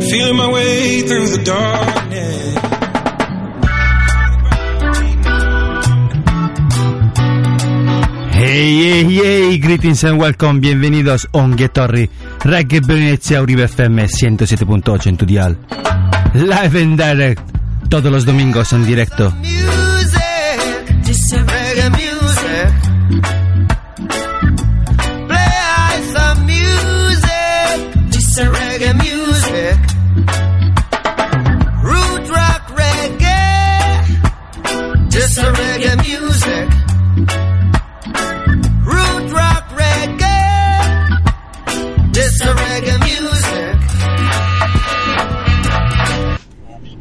Feeling my way through the darkness. Hey, hey, hey, greetings and welcome, bienvenidos a Onghetorri, Reggae Venezia Uribe FM 107.8 en tu dial. Live and direct, todos los domingos en directo. music, just a reggae music.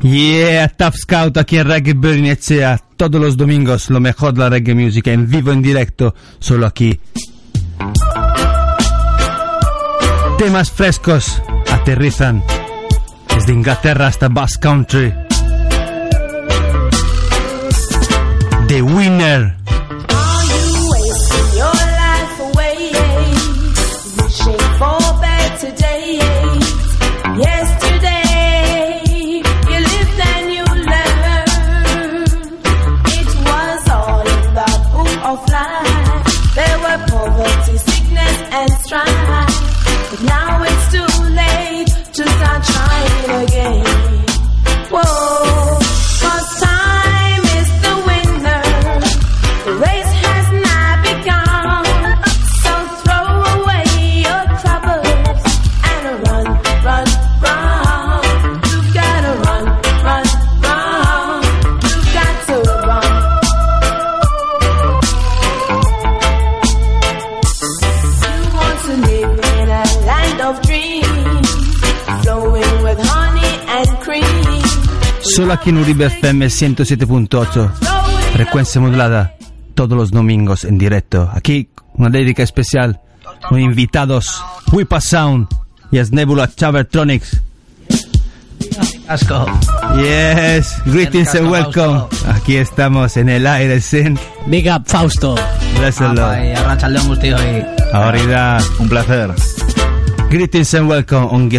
Yeah, Tough Scout aquí en Reggae Venezia, todos los domingos, lo mejor de la reggae music en vivo, en directo, solo aquí. Temas frescos aterrizan desde Inglaterra hasta Basque Country. The Winner. Solo aquí en Uribe FM 107.8. Frecuencia modulada. Todos los domingos en directo. Aquí una dedica especial. Con invitados. Whipa Sound. Y es Nebula Chavertronics. Asco. Yes. Greetings and welcome. Aquí estamos en el aire sin. Big up, Fausto. Bless the Apa, Lord. y arrancha el león guzti hoy. Ahorita. Un placer. Greetings and welcome on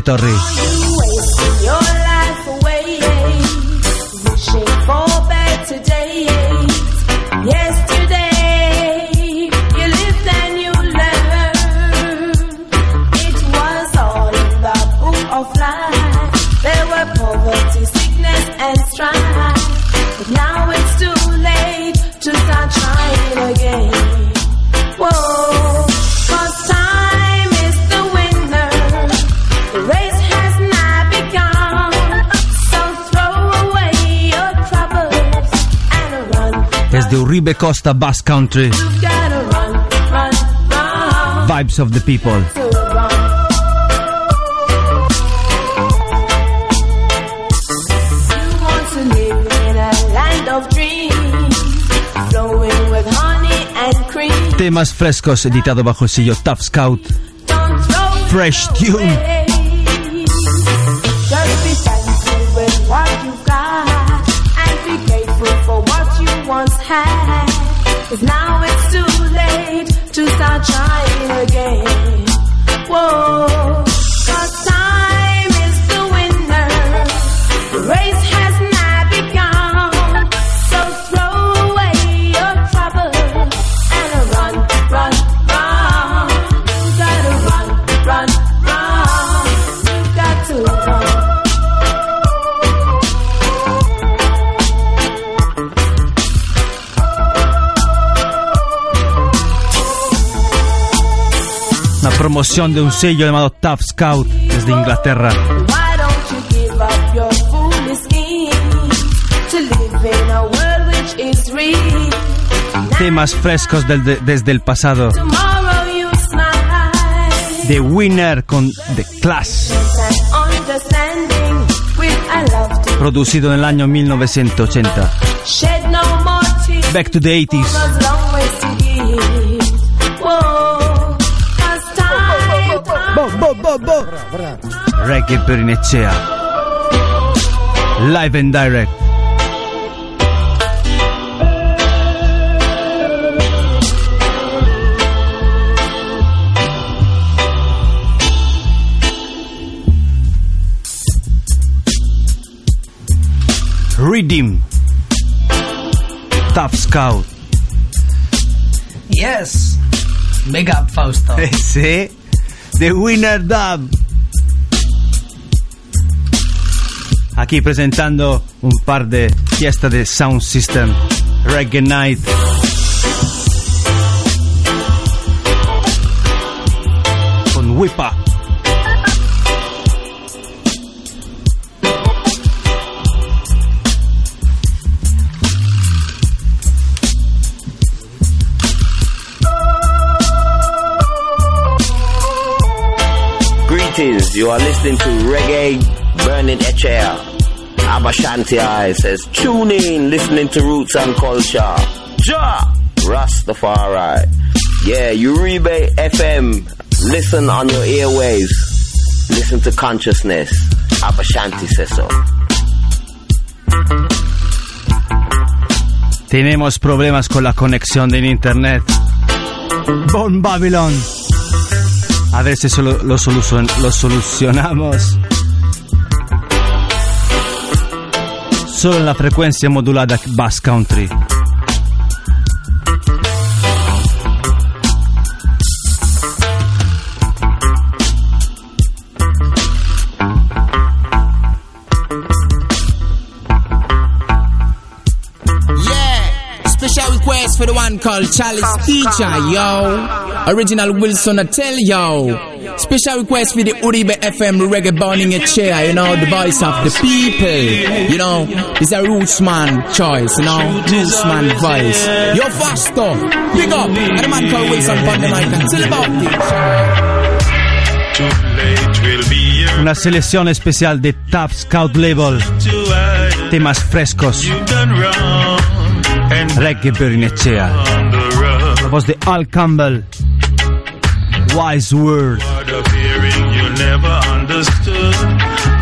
Desde Uribe Costa Basque Country. Vibes of the people. Temas frescos editado bajo el sello Tough Scout. Fresh tune. Cause now it's too late to start trying again. Whoa, De un sello llamado Tough Scout desde Inglaterra. Temas frescos del- de- desde el pasado. The Winner con The Class, producido 1980. shed no more tears. Back to the 80s. Time Reggae per Inecea. Live and direct. Redeem. Tough Scout. Yes. Big up, Fausto. Sì. The Winner Dub. Aquí presentando un par de fiesta de Sound System. Reggae Night. Con Whipa. Greetings, you are listening to Reggae Burning Echair. Abashanti I says, tune in, listening to Roots and Culture. Ja! Rastafari. Yeah, Uribe FM. Listen on your airwaves. Listen to consciousness. Abashanti says so. Tenemos problemas con la conexión de internet. Bon Babylon. A ver si solo lo, solucion- lo solucionamos. Solo en la frecuencia modulada Bass Country. Yeah, special request for the one called Charlie's Teacher, yo. Original Wilson I tell yo. Special request for the Uribe FM reggae burning a chair, you know, the voice of the people. You know, it's a rootsman choice, you know, rootsman voice. Yo, faster, big up, and the man called Wilson on the mic and tell about Una selección especial de Top Scout Label. Temas frescos. Reggae per Inecea. on the Al Campbell. Wise Word. Never understood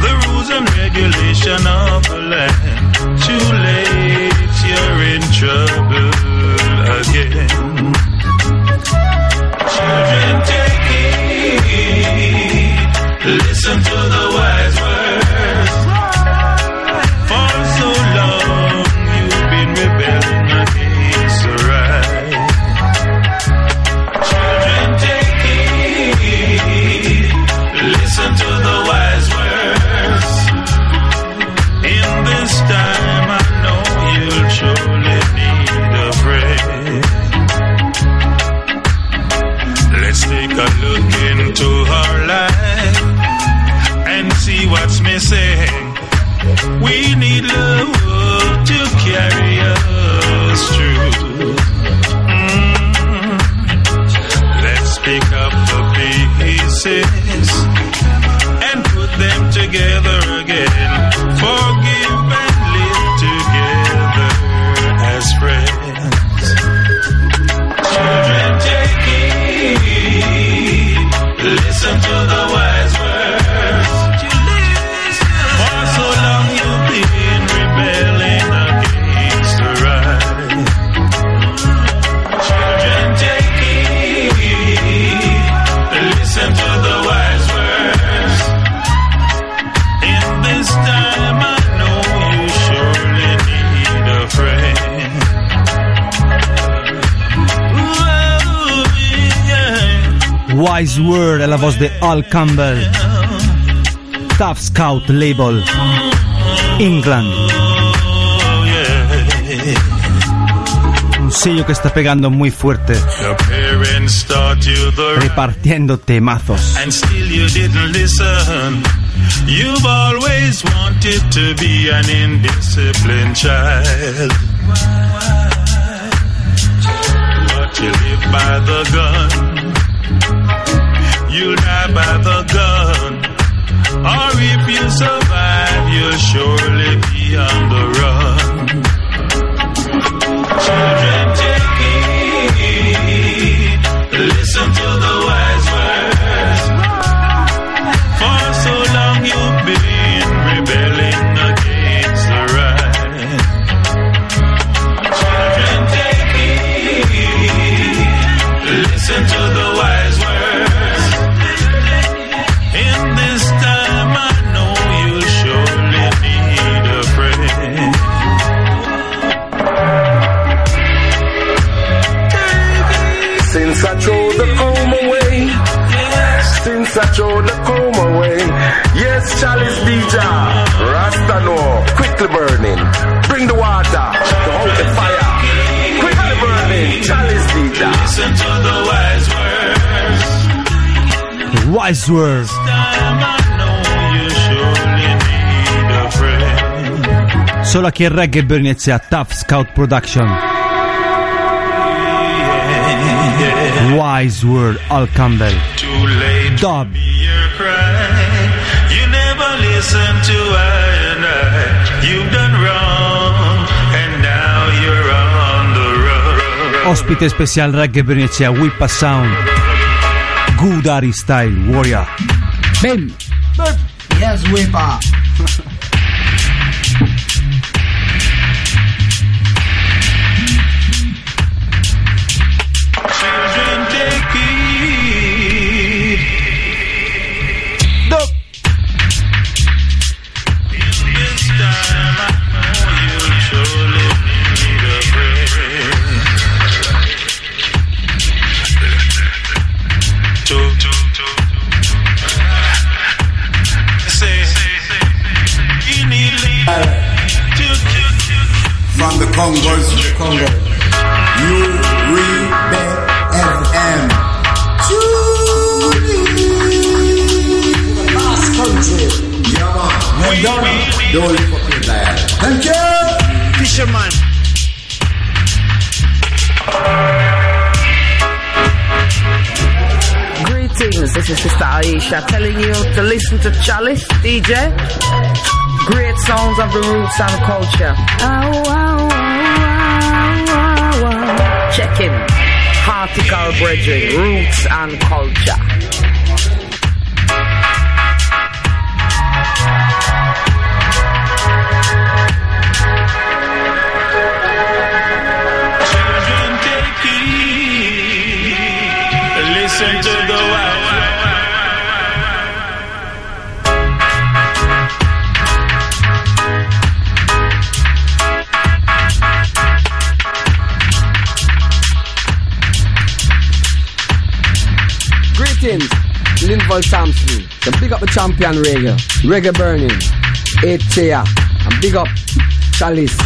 the rules and regulation of the land. Too late, you're in trouble again. Children, take heed. Listen to the wise time, I know you'll surely need a friend. Let's take a look into our life and see what's missing. We need love to carry us through. Mm. Let's pick up the pieces and put them together è la voce di Al Campbell. Tough Scout Label. England. Un sello que está pegando muy fuerte. Repartiendo temazos. You've always wanted to be an indisciplined child. But you live by the gun. You'll die by the gun. Or if you survive, you'll surely be on the run. Children, take heed. Listen to friend. Solo a chi è reggae Bernizia Tough Scout Production. Wise Word Al Campbell. Dub. You never listen to I and I. You've done wrong, and now you're on the run. Ospite special reggae Bernizia Whippa Sound. Gudari Style Warrior. Ven. Ven. Yes, Whipper. From the Congos, Congo. You Rebel FM. Last country. Yeah, man. Well done. Don't fucking bad. Thank you. Fisherman. Greetings, this is Sister Aisha telling you to listen to Chalice DJ. Great sounds of the roots and culture. Check in. Hartical Brethren, Roots and Culture. Champion reggae, reggae burning, eight chair, and big up Chalice,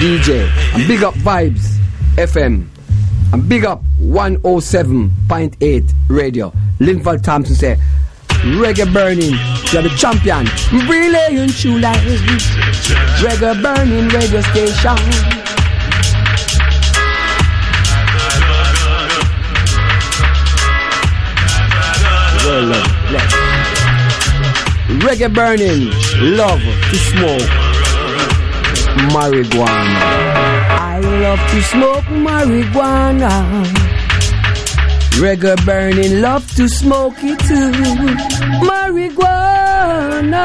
DJ, and big up Vibes, FM, and big up 107.8 radio. Linval Thompson say, reggae burning, you're the champion, brilliant true life, reggae burning radio station. Well, bless. Reggae burning, love to smoke marijuana. I love to smoke marijuana. Reggae burning, love to smoke it too. Marijuana.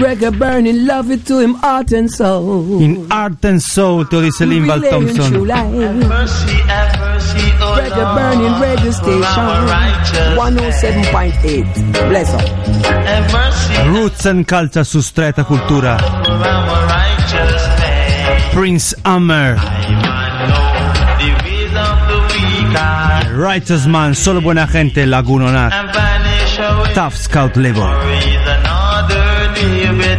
Gregor burning love it to him heart and soul. In heart and soul, te-o zis Linval Thompson. Gregor burning radio station 107.8. Bless up. Roots and culture su streta cultura. Prince Hammer. Righteous Man, solo buena gente, Lagunonat. Tough Scout level.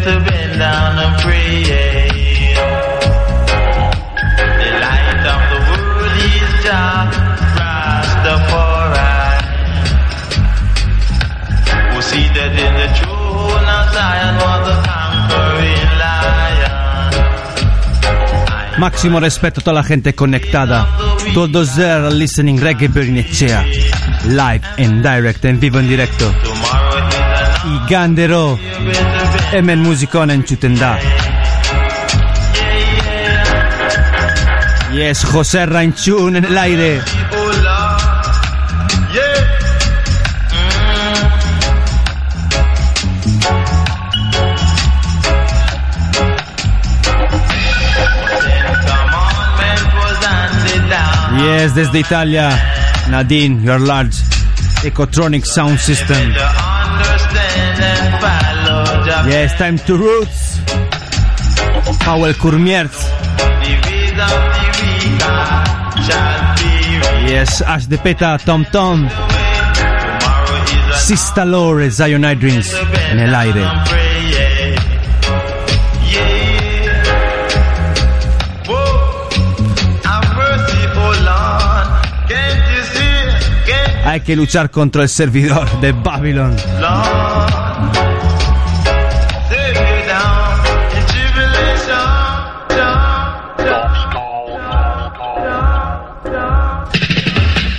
Better bend down and pray. The light of the world is dark, Rastafari. Who seated in the throne of Zion was the conquering lion. Máximo respeto a toda la gente conectada. Todos there listening reggae Bernicea. Live and direct, en vivo en directo. Tomorrow is i Gandero Emen Musikonen Chutenda Yes, José Ranchun en el aire. Yes, desde Italia Nadine, your large Ecotronic sound system Yes, time to roots. Powell Kurmierz Yes, Ash de Peta, Tom Tom. Sista Lore, Zion Dreams en el aire. Hay que luchar contra el servidor de Babylon.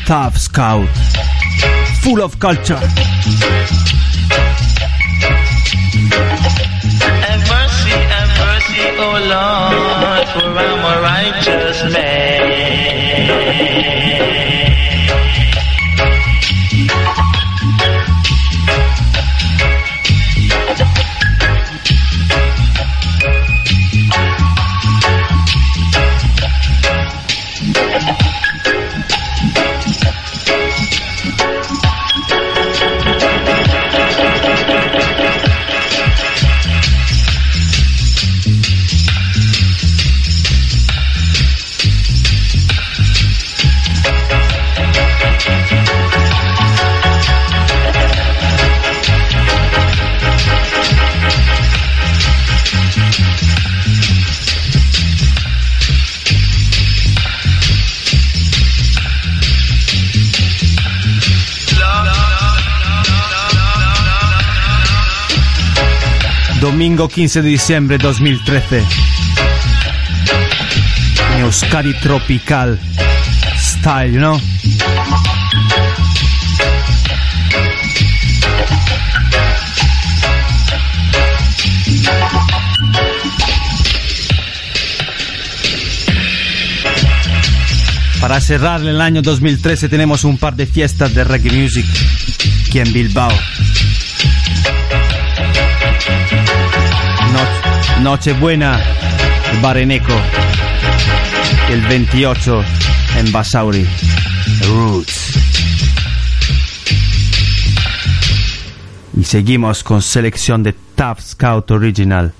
Tough Scout. Full of culture. Have mercy, have mercy, oh Lord, for I'm a righteous man. Domingo 15 de diciembre 2013. En Euskadi Tropical Style, know? Para cerrar el año 2013 tenemos un par de fiestas de reggae music aquí en Bilbao. Nochebuena, Bareneco. El 28 en Basauri. Roots. Y seguimos con selección de Tough Scout Original.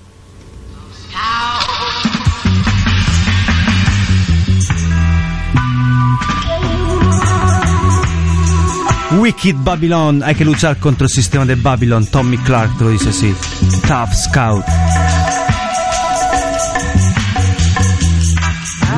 Wicked Babylon, hay que luchar contra el sistema de Babylon. Tommy Clark lo dice así. Tough Scout.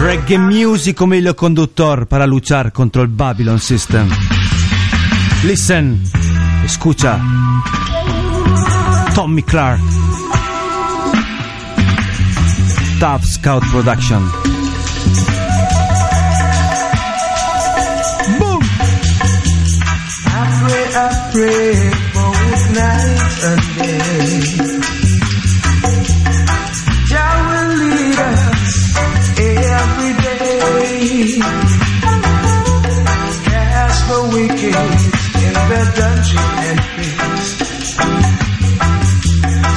Reggae music como hilo conductor para luchar contra el Babylon System. Listen, escucha. Tommy Clark. Tough Scout Production. I pray, I pray Wicked in dungeon and pit,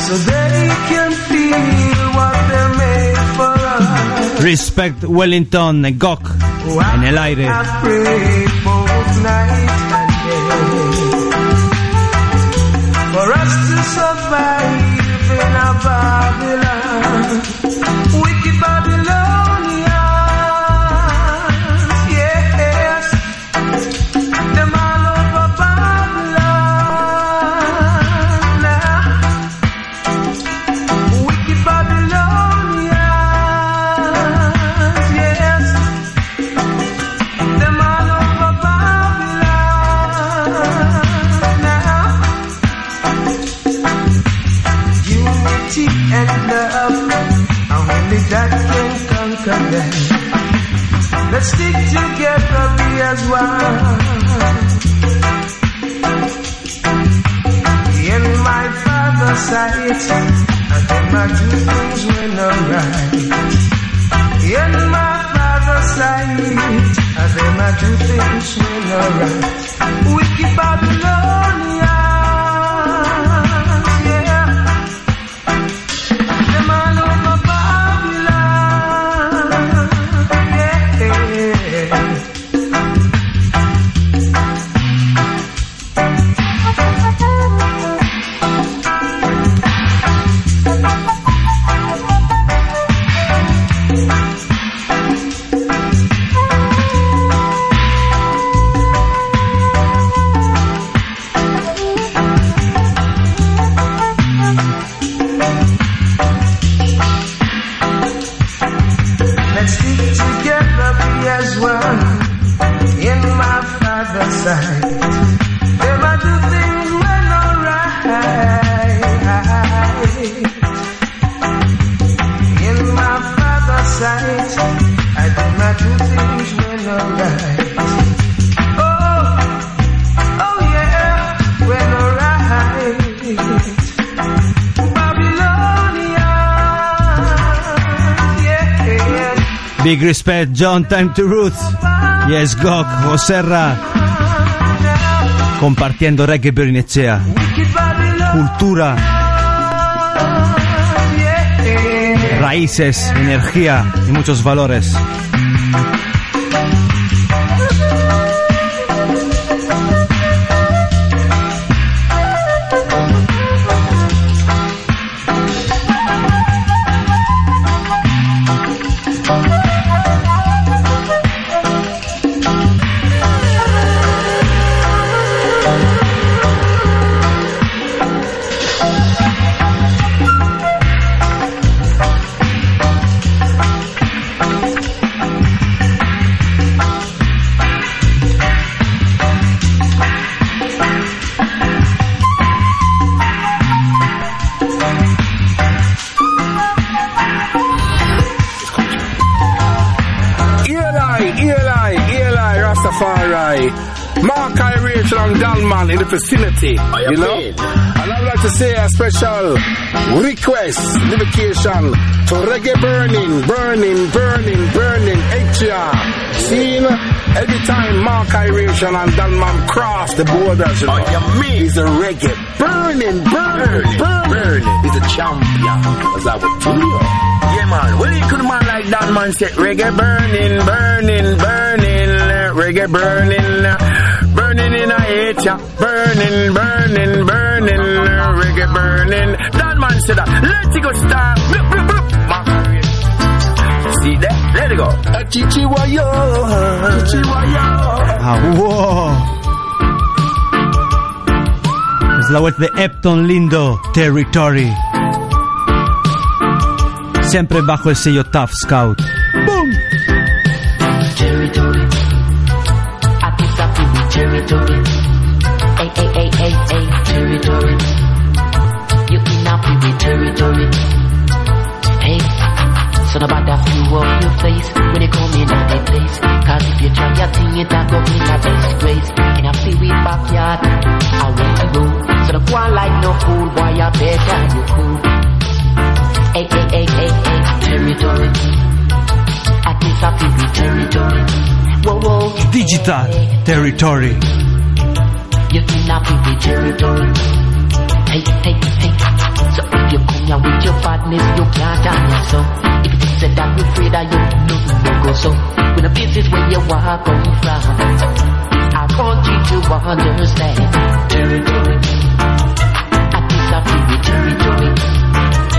so they can feel what they're made for. Respect Wellington e Gok en el aire. And for us to survive in a Babylon, that can conquer them. Let's stick together, be as one. In my father's sight, I think my two things went alright. In my father's sight, I think my two things went alright. Wicked Babylonians, yeah. Big respect, John, time to roots. Yes, Gok, Oserra. Compartiendo reggae Berinecea. Cultura, raíces, energía y muchos valores. Vicinity. you know? And I'd like to say a special request, dedication to reggae burning, burning, burning, burning, HR. Seen every time Mark I Rachel and Dalman cross the borders, you know, he's a reggae burning, burning, burning. He's a champion, as I would tell you. Yeah, man. When you could man like that, man, say reggae burning, burning, burning, reggae burning, uh, burning hate ya, burning, burning, burning, reggae burning. That man said that. Let it go start. Bloop, bloop, bloop. See that? Let it go. Chichiwayo, Chichiwayo. Ah, wow. Es la vuelta Epton Lindo Territory. Siempre bajo el sello Tough Scout. Territory. You in in the territory. Hey, so no bother few up your face when you come in at the place. Cause if you try your thing, it a go in a disgrace. In a free backyard, I want to go. So the one like no fool, boy, I better you cool. Hey, hey, hey, hey, hey, territory. I pick up in the territory. Whoa, whoa. Digital Territory. You cannot be the territory. Hey, hey, hey. So if you come here with your badness, you can't dance so. If is said that you afraid that you nothing no go so. When the place is where you walk come from. I want you to understand. Territory. I think I feel the territory.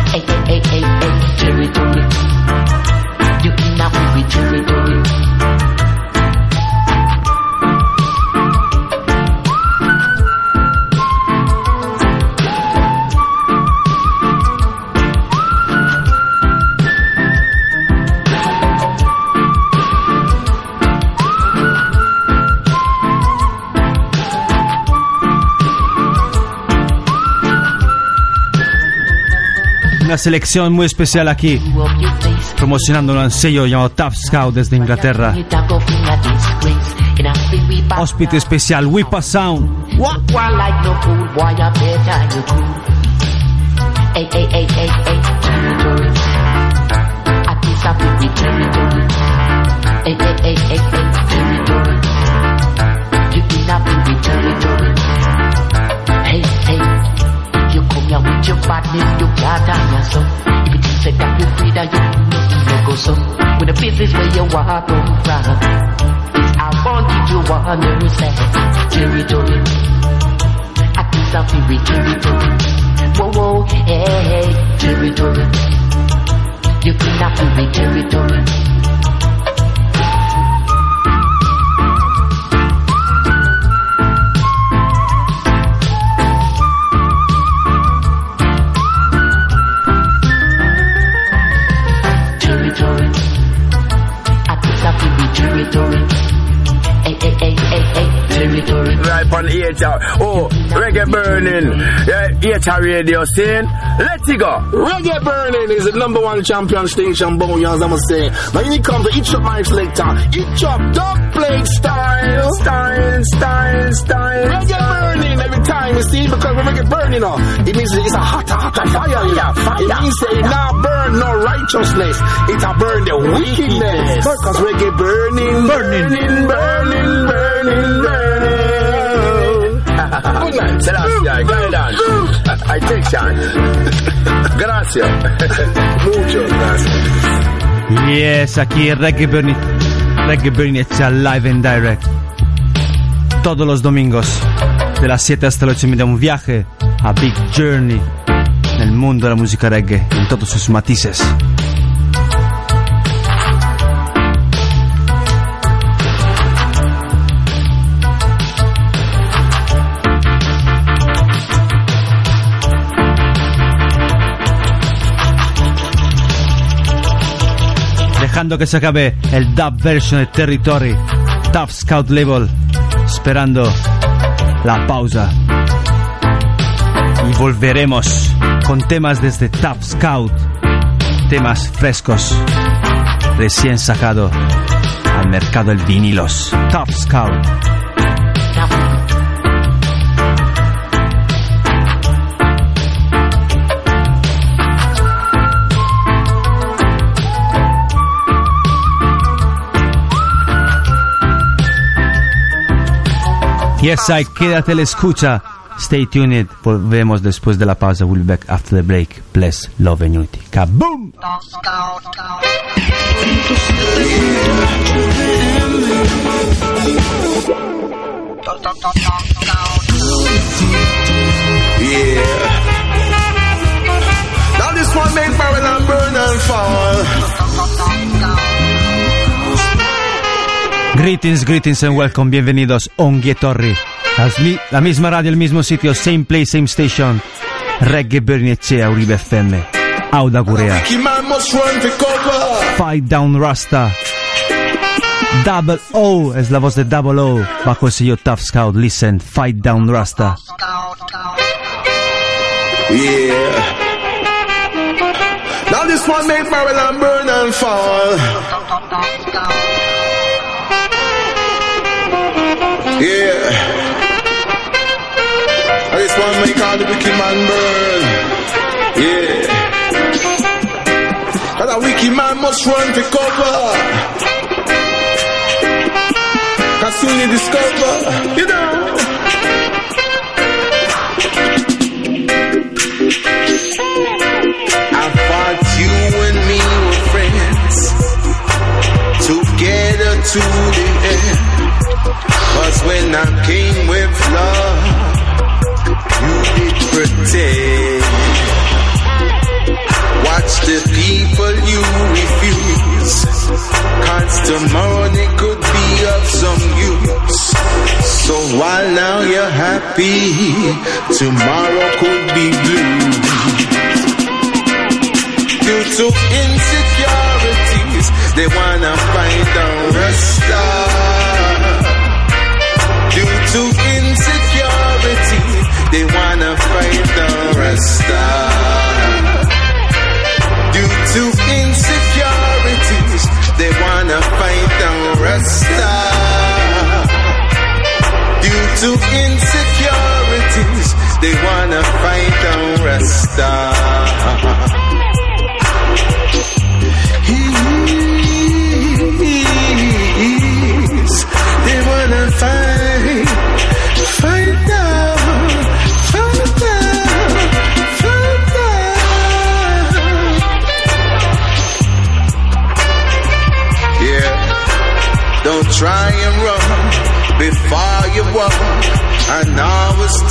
Hey, hey, hey, hey, hey, territory. You cannot be the territory. Selección muy especial aquí, promocionando un sello llamado Tough Scout desde Inglaterra. Hospite especial, Whippa Sound. hanya with your body, you got your so. If you say that you free, that you know you go so. When the business where you walk on run, I want you wanna understand territory. I think I'll be territory. Whoa, whoa, hey, hey, territory. You think I'll be territory. Territory. On the HR. Oh, reggae burning. Yeah, HR radio scene. Let's go. Reggae Burning is the number one champion station, Boneyans, I'm saying. Now it comes to each of my selector, each of dog plate style. Style, style, style. Reggae Burning every time, you see, because when reggae burning, uh, it means it's a hotter, hotter fire. Fire, fire. It means it not burn no righteousness, it a burn the wickedness. Because reggae burning, burning, burning, burning, burning, burning. Good night. Gracias, guidance. I take chance. Gracias. Mucho gracias. Yes, aquí Reggae Burning. Reggae Burning hecha live and direct. Todos los domingos, de las 7 hasta las 8 y media, un viaje a Big Journey en el mundo de la música reggae, en todos sus matices. Dejando que se acabe el dub version de Territory, Tough Scout Label, esperando la pausa. Y volveremos con temas desde Tough Scout, temas frescos, recién sacado al mercado el vinilos. Tough Scout. Yes, I quédate la escucha. Stay tuned. Volvemos después de la pausa. We'll be back after the break. Bless, love and unity. Kaboom! Greetings, greetings and welcome. Bienvenidos Ongie Torri. La misma radio, el mismo sitio, same place, same station. Reggae Bernicea, Uribe FM. Auda Gurea. Fight Down Rasta. Double O es la voz de Double O bajo el sello Tough Scout. Listen, Fight Down Rasta. Yeah. Now this one make Babylon burn and fall. All the wicked man burn. Yeah. And a wicked man must run for cover. Cause soon you discover, you know. I thought you and me were friends together to the end. Cause when I came with love, pretend. Watch the people you refuse. Cause tomorrow they could be of some use. So while now you're happy, tomorrow could be blue due to insecurities. They wanna find they wanna fight the Rasta. Due to insecurities, they wanna fight the Rasta. Due to insecurities, they wanna fight the Rasta.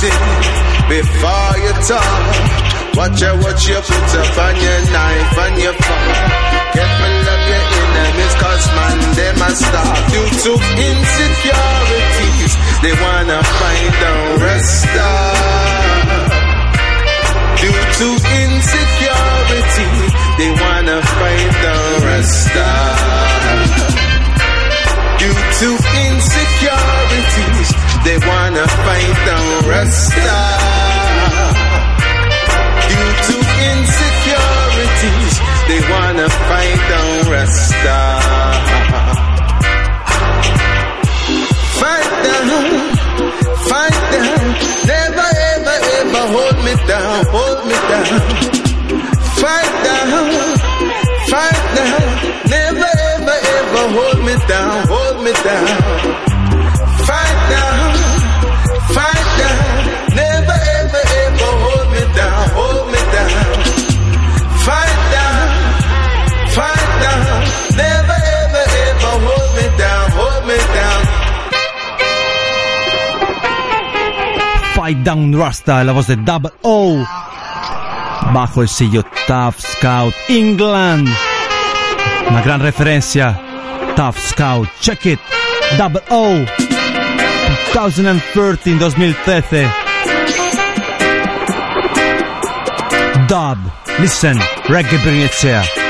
Always before you talk. Watch out what you put up on your knife and your fork. Careful of your enemies, cause man, they must start due to insecurities. They wanna find a resta. Due to insecurity, they wanna find a resta. Due to insecurities, they wanna find a resta. Due to insecurities, they wanna fight down Rasta. Fight down, fight down, never ever ever hold me down, hold me down. Fight down, fight down, never ever ever hold me down, hold me down. Fight Down Rasta, la voz de Double O. Bajo el sello Tough Scout England. Una gran referencia. Tough Scout, check it. Double O. 2013, 2013. Dub. Listen, reggae Brigazia. Fresh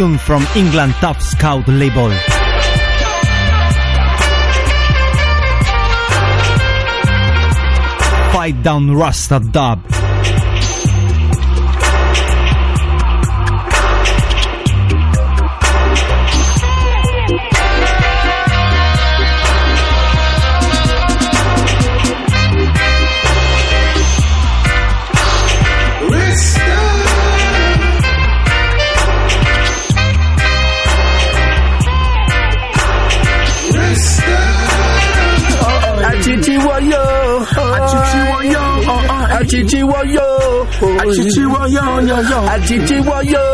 tune from England Top Scout label. Fight Down Rasta Dub. Achichiwayo, Achichiwayo, Achichiwayo,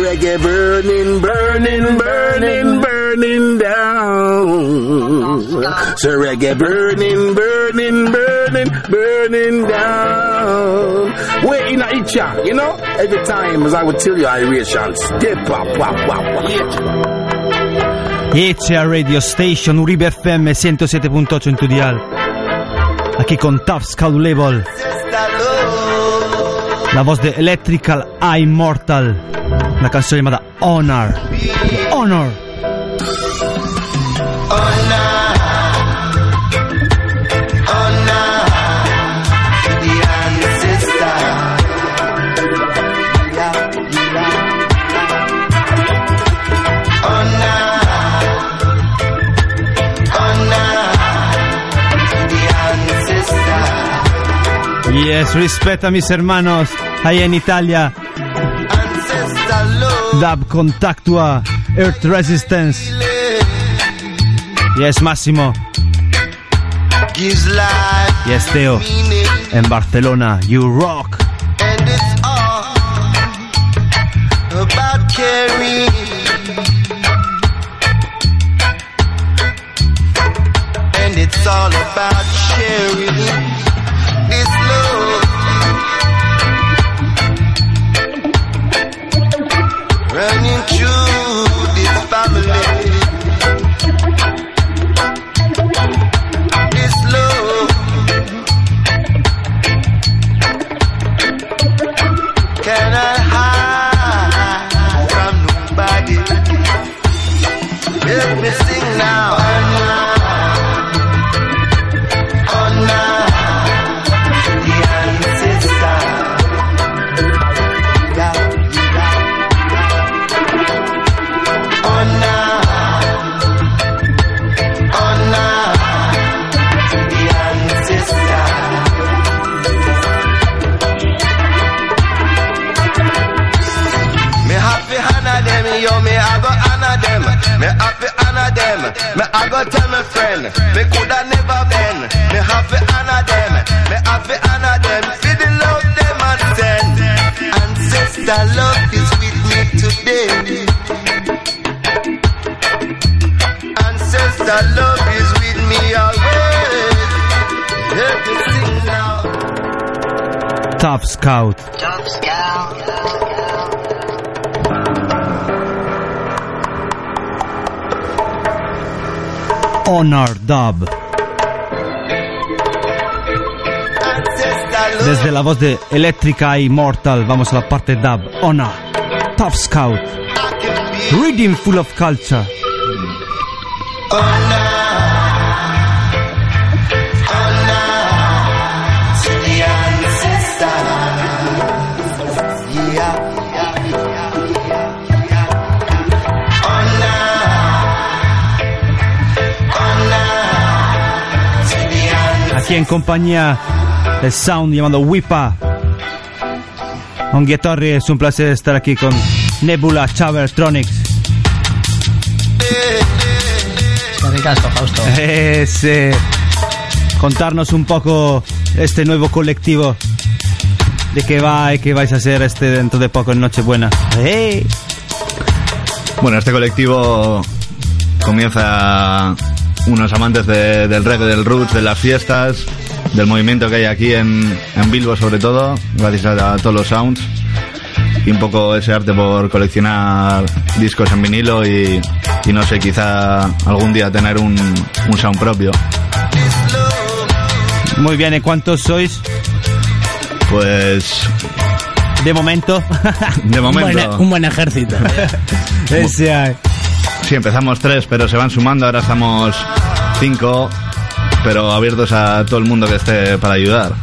Reggae burning, burning, burning, burning down. So reggae burning, burning, burning, burning down. We're in a itcha, you know? Every time, as I would tell you, iration, step up, wap, wap, wap. ECA Radio Station Uribe FM 107.8 en tu dial. Aquí con Tough Scout Label. La voz de Electrical Eye Immortal. La canción llamada Honor. Honor. Yes, respeto a mis hermanos ahí en Italia. Dub Contactua, Earth Resistance. Yes, Máximo. Yes, Teo. En Barcelona, You Rock. and it's all about caring. And it's all about sharing Scout. Scout. Honor Dub. Desde la voz de Electrica Immortal vamos a la parte dub. Honor. Top Scout. Reading full of culture. Aquí en compañía del sound llamado Wipa. On Torri, es un placer estar aquí con Nebula Chavertronics. Ricasco, Fausto. Es, eh, contarnos un poco este nuevo colectivo. De qué va y qué vais a hacer este dentro de poco en Nochebuena. ¡Hey! Bueno, este colectivo comienza unos amantes de- del reggae, del roots, de las fiestas, del movimiento que hay aquí en, en Bilbo sobre todo, gracias a, a todos los sounds. Y un poco ese arte por coleccionar discos en vinilo y, y no sé, quizá algún día tener un, un sound propio. Muy bien, ¿y cuántos sois? Pues... De momento. De momento. Un buen, un buen ejército. Ese hay. Sí, empezamos tres, pero se van sumando, ahora estamos cinco, pero abiertos a todo el mundo que esté para ayudar.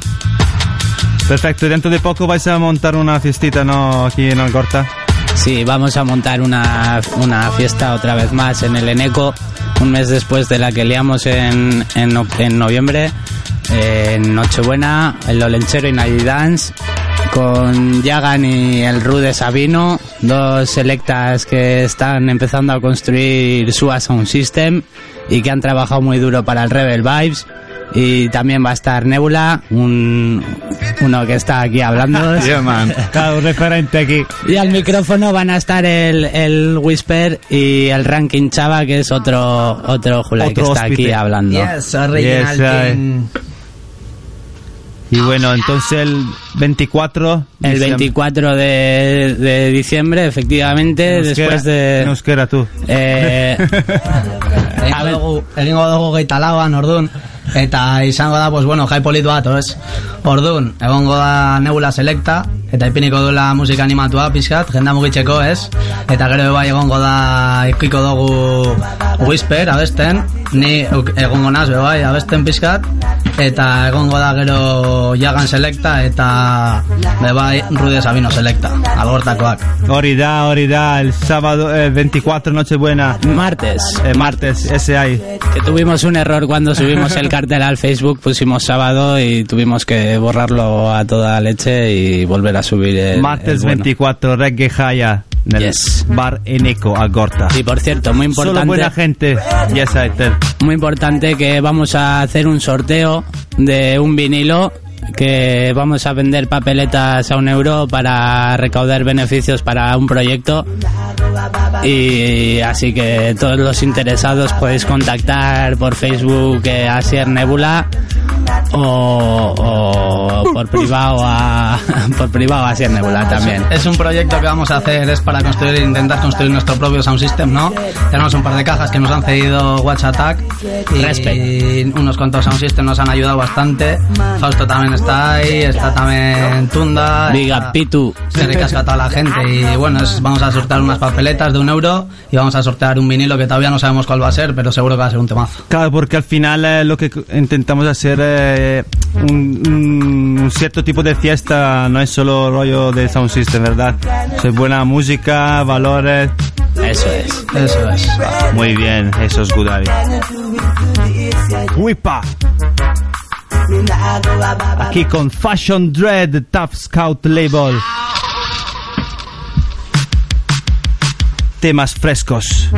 Perfecto, y dentro de poco vais a montar una fiestita, ¿no? Aquí en Algorta. Sí, vamos a montar una, una fiesta otra vez más en el Eneco, un mes después de la que liamos en, en, en noviembre, eh, en Nochebuena, el Lolenchero y Night Dance, con Yagan y el Rude Sabino, dos selectas que están empezando a construir su Sound System y que han trabajado muy duro para el Rebel Vibes. Y también va a estar Nebula, un, uno que está aquí hablando. Yeah, man. Claro, referente aquí. Y al micrófono van a estar el, el Whisper y el Ranking Chava, que es otro otro Julai que está aquí hóspede. hablando. Yes, original Yes, I- king. Y bueno, entonces el 24. El diciembre. 24 de, de diciembre, efectivamente, después de... en euskera, tú. Eh, dugu, egingo dugu geita lauan, ordun. Eta izango da, pues bueno, jai polit bat, ez? Ordun, egongo da nebula selecta, eta ipiniko duela musika animatua pizkat, jenda mugitzeko, ez? Eta gero bai egongo da ikiko dugu Whisper abesten, ni egongo naz, bai, abesten pizkat, eta egongo da gero Jagan Selecta eta bebai Rude Sabino Selecta, algortakoak. Hori da, hori da, el sábado eh, 24 Nochebuena. Martes. Eh, martes, ese hay. Que tuvimos un error cuando subimos el cartel al Facebook, pusimos sábado y tuvimos que borrarlo a toda leche y volver a subir el, Martes el bueno. 24, Reggae Jaya. En el bar Eneco, Algorta. Y por cierto, muy importante. Solo buena gente. Yes. Muy importante que vamos a hacer un sorteo de un vinilo que vamos a vender papeletas a un euro para recaudar beneficios para un proyecto y así que todos los interesados podéis contactar por Facebook eh, a Sier Nebula o, o por privado a por privado a Sier Nebula también Es un proyecto que vamos a hacer, es para construir, intentar construir nuestro propio sound system, ¿no? Tenemos un par de cajas que nos han cedido Watch Attack y unos cuantos sound system nos han ayudado bastante. Fausto también está ahí, está también Tunda. Up, Pitu. Se recasca a toda la gente y bueno, es- vamos a sortear unas papeletas de un euro y vamos a sortear un vinilo que todavía no sabemos cuál va a ser, pero seguro que va a ser un temazo. Claro, porque al final eh, lo que intentamos hacer eh, un, un- cierto tipo de fiesta, no es solo rollo de sound system, ¿verdad? Es buena música, valores. Eso es. Eso es. Muy bien, eso es good. Ari. Aquí con Fashion Dread, Tough Scout Label. Temas frescos.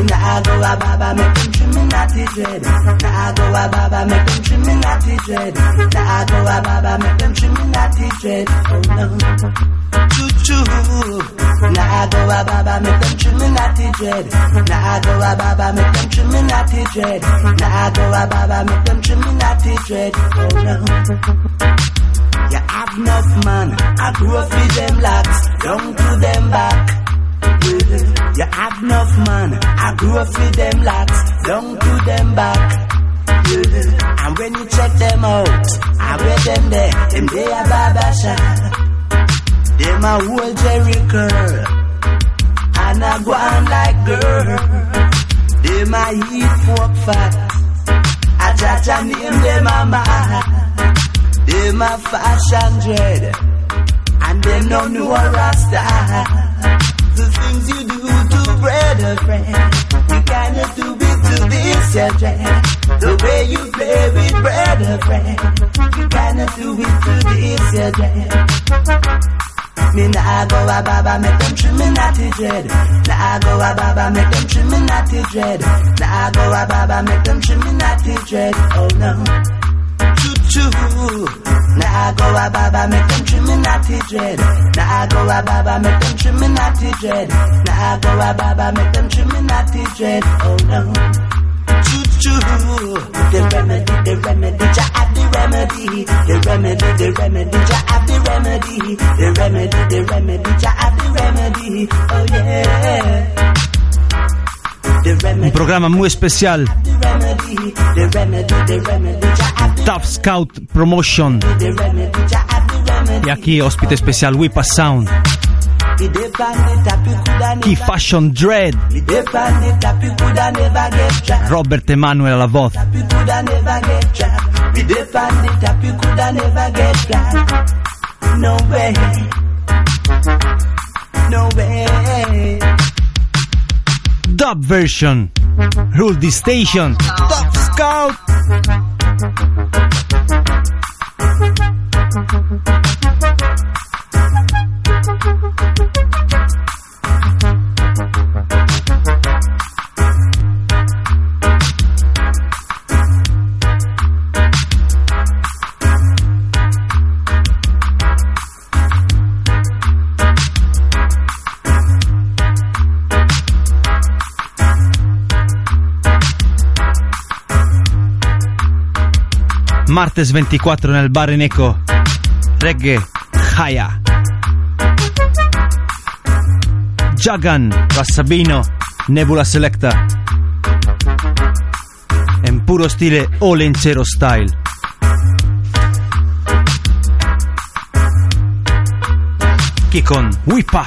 me, now go a baba, make them trim me not his head. Now go a baba, make them trim me not his head. Now go a baba, make them trim me not his head. Oh no. Choo-choo. Now go a baba, make them trim me not his head. Now go a baba, make them trim me not his head. Now go a baba, make them trim me not his head. Oh no. You have enough man, I grow up with them locks. Don't do them back. You have enough man, I grew up with them locks, down to them back. And when you check them out, I wear them there, them they a barber shop. Them a whole Jericho, and I go on like girl. Them a eat pork fat, I judge a name them a man. Them a fashion dread, and them no know a rasta. The things you do to brother friend, you cannot do it to this your dread. The way you play with brother friend, you cannot do it to this your dread. Me nah go a baba make them trim me natty dread. Nah go a baba make them trim me natty dread. Nah go a baba make them trim me natty dread. Oh no. Choo choo. Nah go a baba make them trim me natty dread. Nah go a baba make them trim me natty dread. Nah go a baba make them trim me natty dread. Oh no. Choo choo. The remedy, the remedy, ja have the remedy. The remedy, the remedy, ja have the remedy. The remedy, the remedy, ja have the remedy. Oh yeah. The remedy, Un programa muy especial. the remedy, the remedy, the remedy, ja Tough Scout Promotion. E a chi ospite special Whip Sound. Chi Fashion Dread. Robert Emanuel alla voz No way. No way. Dub version. Rule the station. Top Scout. Thank you. Martes 24 nel bar in eco. Reggae Haya. Jagan, Passabino, Nebula Selecta. In puro stile Olencero style. Chi con Wipa.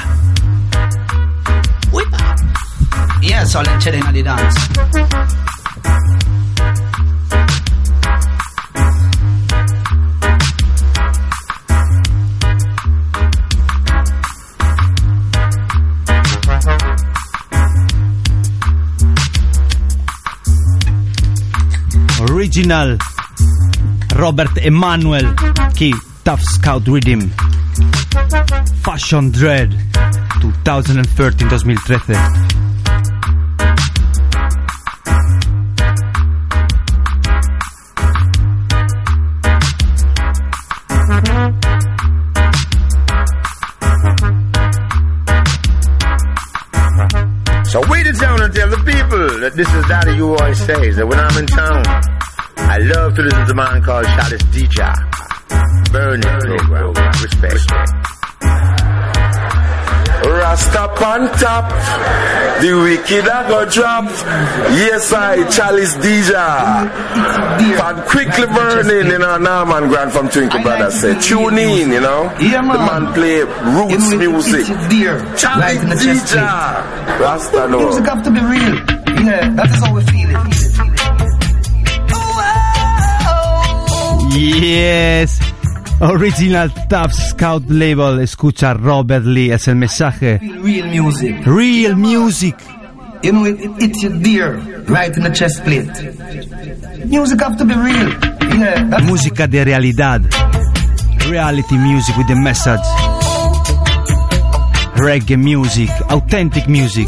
Whipa. Yes, Olencero in di Dance. Original Robert Emanuel Key Tough Scout Rhythm. Fashion Dread 2013-2013 So wait it down and tell the people that this is Daddy You always say that when I'm in town, I love to listen to a man called Chalice DJ. Burning program. Respect. Rasta on top, the wicked a go drop. Yes, I, Chalice DJ. And quickly burning, you know, Norman grand from Twinkle Brothers eh? said, tune in, you know. Yeah. The man play roots You know, it- music. it's Chalice in the chest DJ. Rasta no. Music have to be real. Yeah, that is how we feel it. Yes. Original Tough Scout Label. Escucha Robert Lee. Es el mensaje. Real music. Real music. You know, it, it, it's dear, right in the chest plate. Music have to be real. Yeah, Música de realidad. Reality music with the message. Reggae music. Authentic music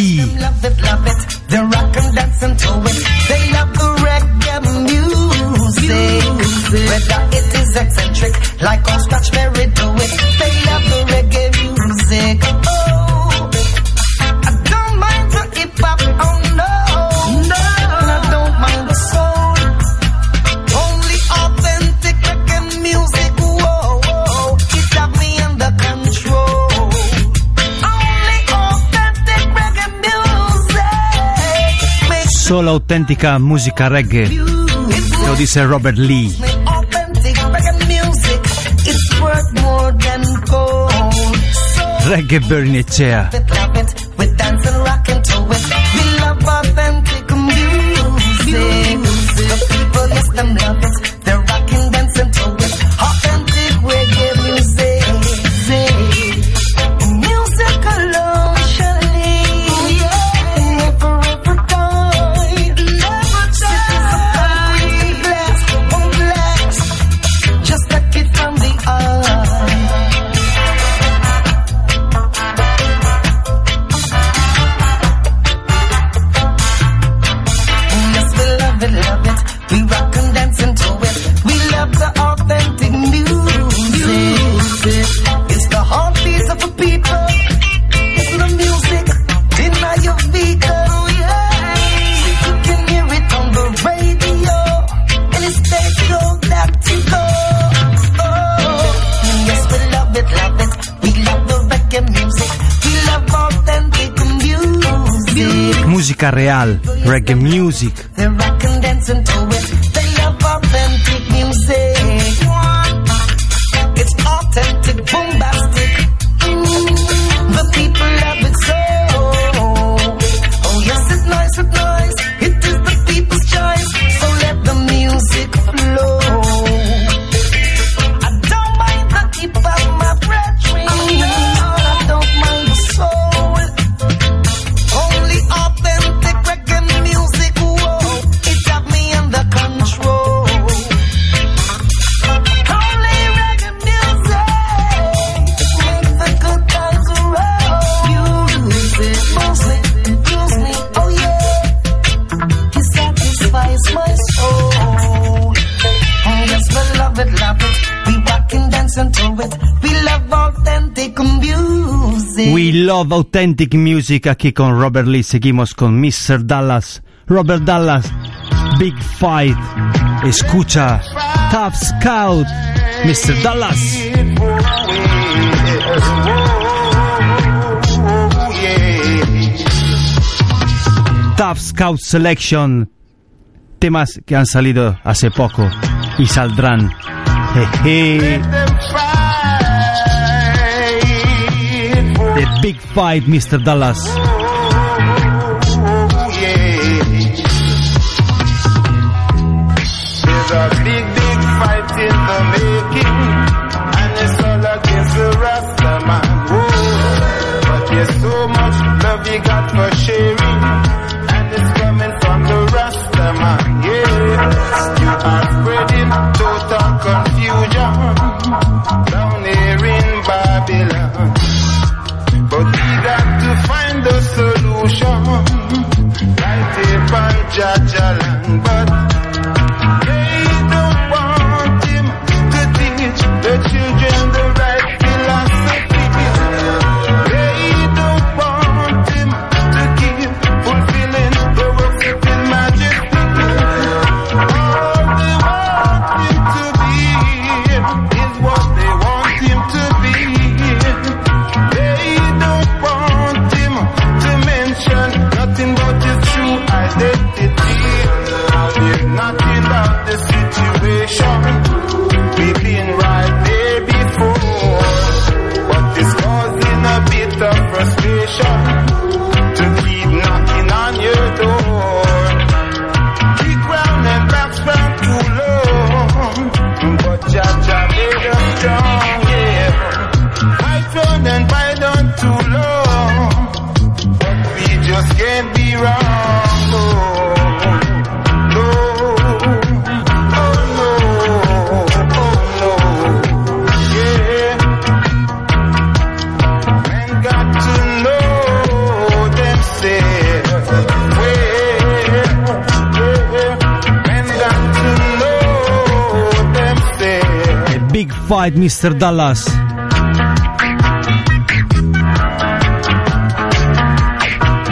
autentica musica reggae. Lo disse Robert Lee. Reggae Bernicea. Música real Reggae music We love authentic music aquí con Robert Lee. Seguimos con Mr. Dallas. Robert Dallas, Big Fight. Escucha, Tough Scout, Mr. Dallas. Tough Scout Selection. Temas que han salido hace poco y saldrán. Jeje. Big Fight, Mr. Dallas. Fight, Mr. Dallas.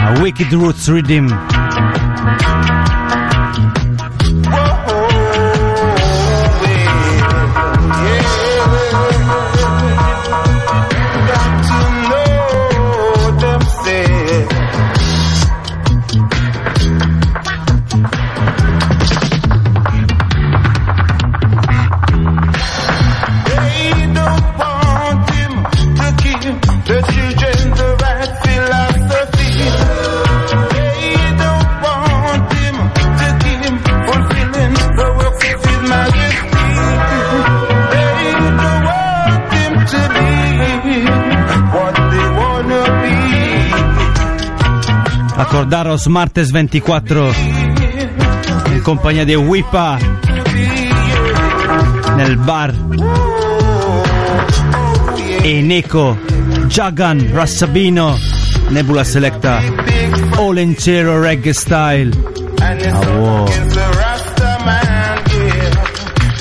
A Wicked Roots Rhythm. Acordaros martes 24 in compagnia di Wipa nel bar e Neko, Jagan, Rassabino, Nebula Selecta, all intero reggae style. Ah, wow.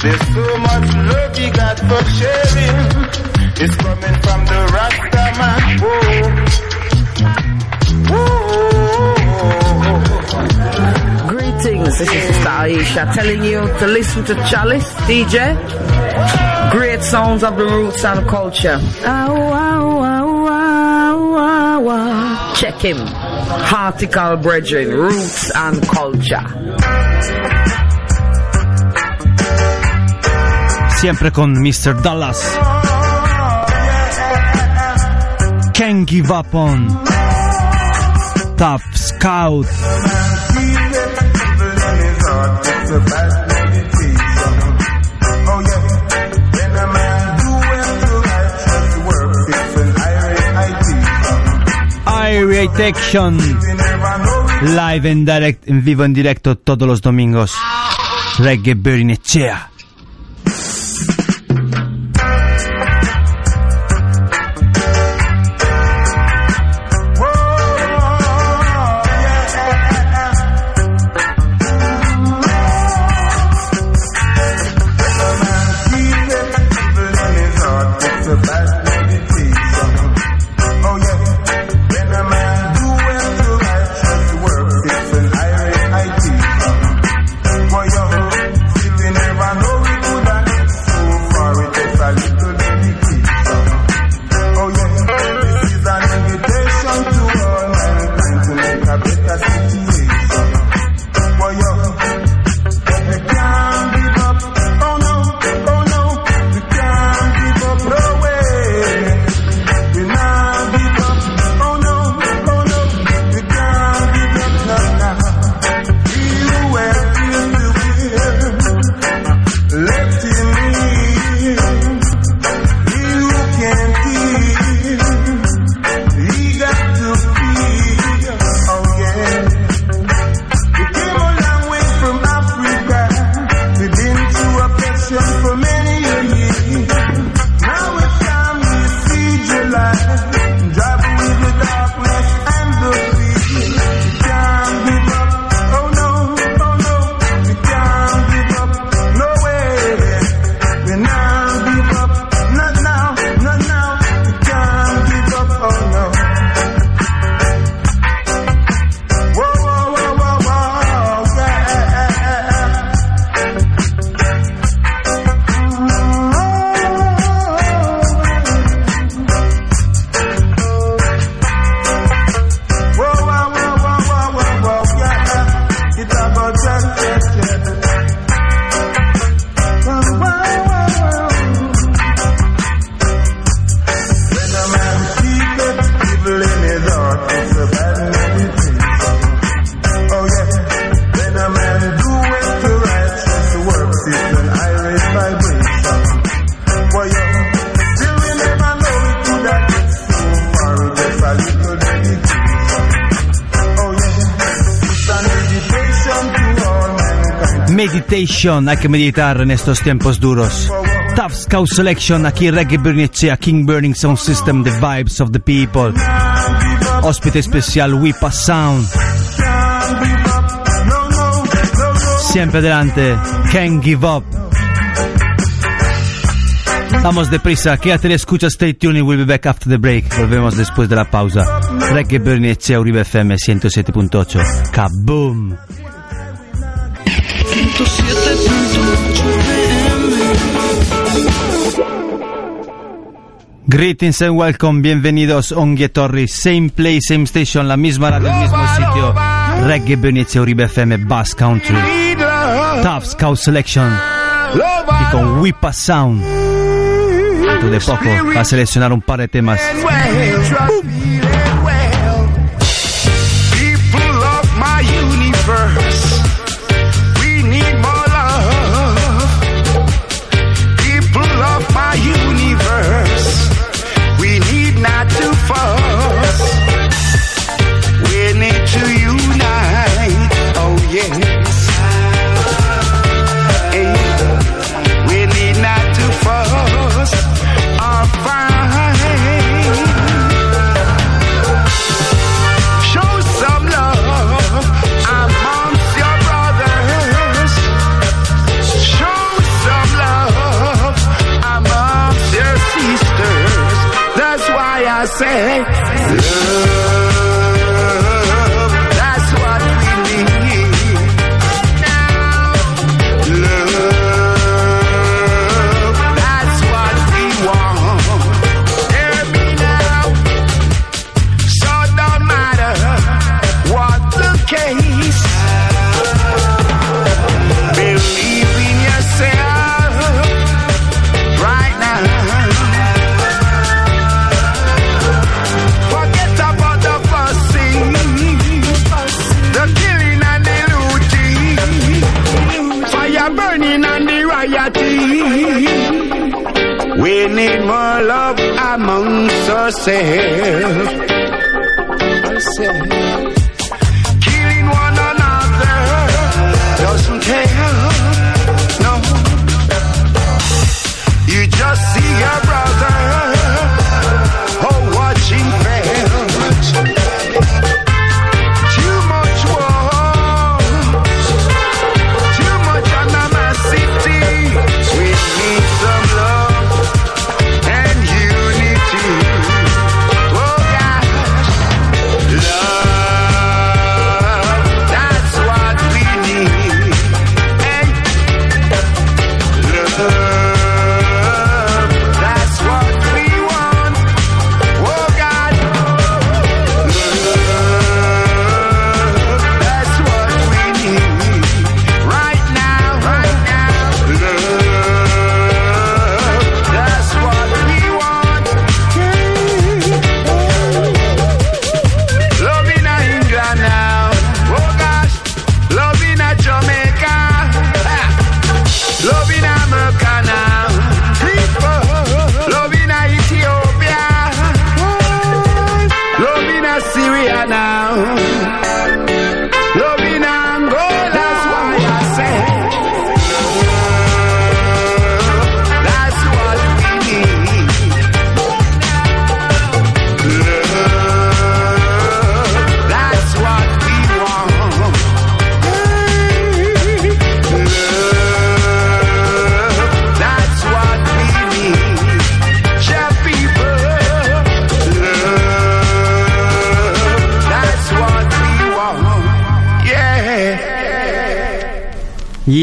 There's so much love you got for sharing. It's coming from the Rasta man. Greetings, this is Sister Aisha telling you to listen to Chalice, DJ. Great sounds of the roots and culture. Check him. Hartical Brethren, Roots and Culture. Siempre con Mr. Dallas. Can't give up on. Tough Scout. Irate Action. Live en direct, en vivo en directo todos los domingos. Reggae Berinechea. Meditation, hay que meditar en estos tiempos duros. Tough Scout Selection, aquí Reggae Bernicea, King Burning Sound System, The Vibes of the People. Ospite especial, Wipa Sound. Siempre adelante, Can't Give Up. Vamos deprisa, quédate en escucha, stay tuned, we'll be back after the break. Volvemos después de la pausa. Reggae Bernicea, Uribe FM 107.8. Kaboom! Greetings and welcome, bienvenidos Ongie Torri, same place, same station, la misma radio, el mismo sitio. Reggae Venezia Uribe FM Bass Country. Tough Scout Selection. Y con Whipa Sound. Dentro de poco va a seleccionar un par de temas.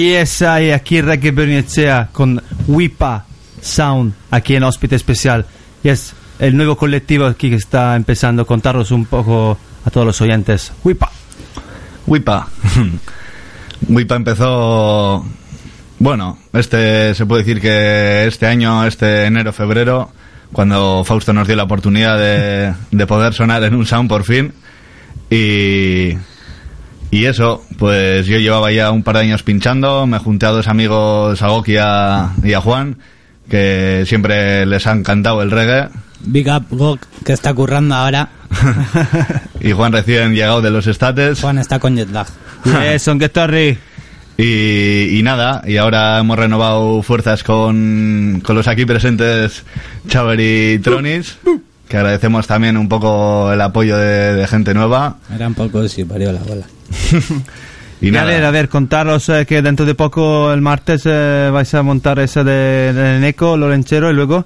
Yes, hay aquí Reggae Bernicea con Wipa Sound, aquí en Hospite Especial. Yes, el nuevo colectivo aquí que está empezando a contaros un poco a todos los oyentes. Wipa. Wipa. Wipa empezó. Bueno, este se puede decir que este año, este enero, febrero, cuando Fausto nos dio la oportunidad de, de poder sonar en un sound por fin. Y, y eso, pues yo llevaba ya un par de años pinchando, me junté a dos amigos, a Goki y a, y a Juan, que siempre les ha encantado el reggae. Big up Gok, que está currando ahora. Y Juan recién llegado de los estates. Juan está con jet lag. Yes, on Torri. Y, y nada, y ahora hemos renovado fuerzas con, con los aquí presentes Chaver y Tronis, que agradecemos también un poco el apoyo de, de gente nueva. Era un poco si parió la bola. Y Y a nada. ver, a ver, contaros eh, que dentro de poco, el martes, eh, vais a montar esa de, de Neco, Lorenchero, y luego...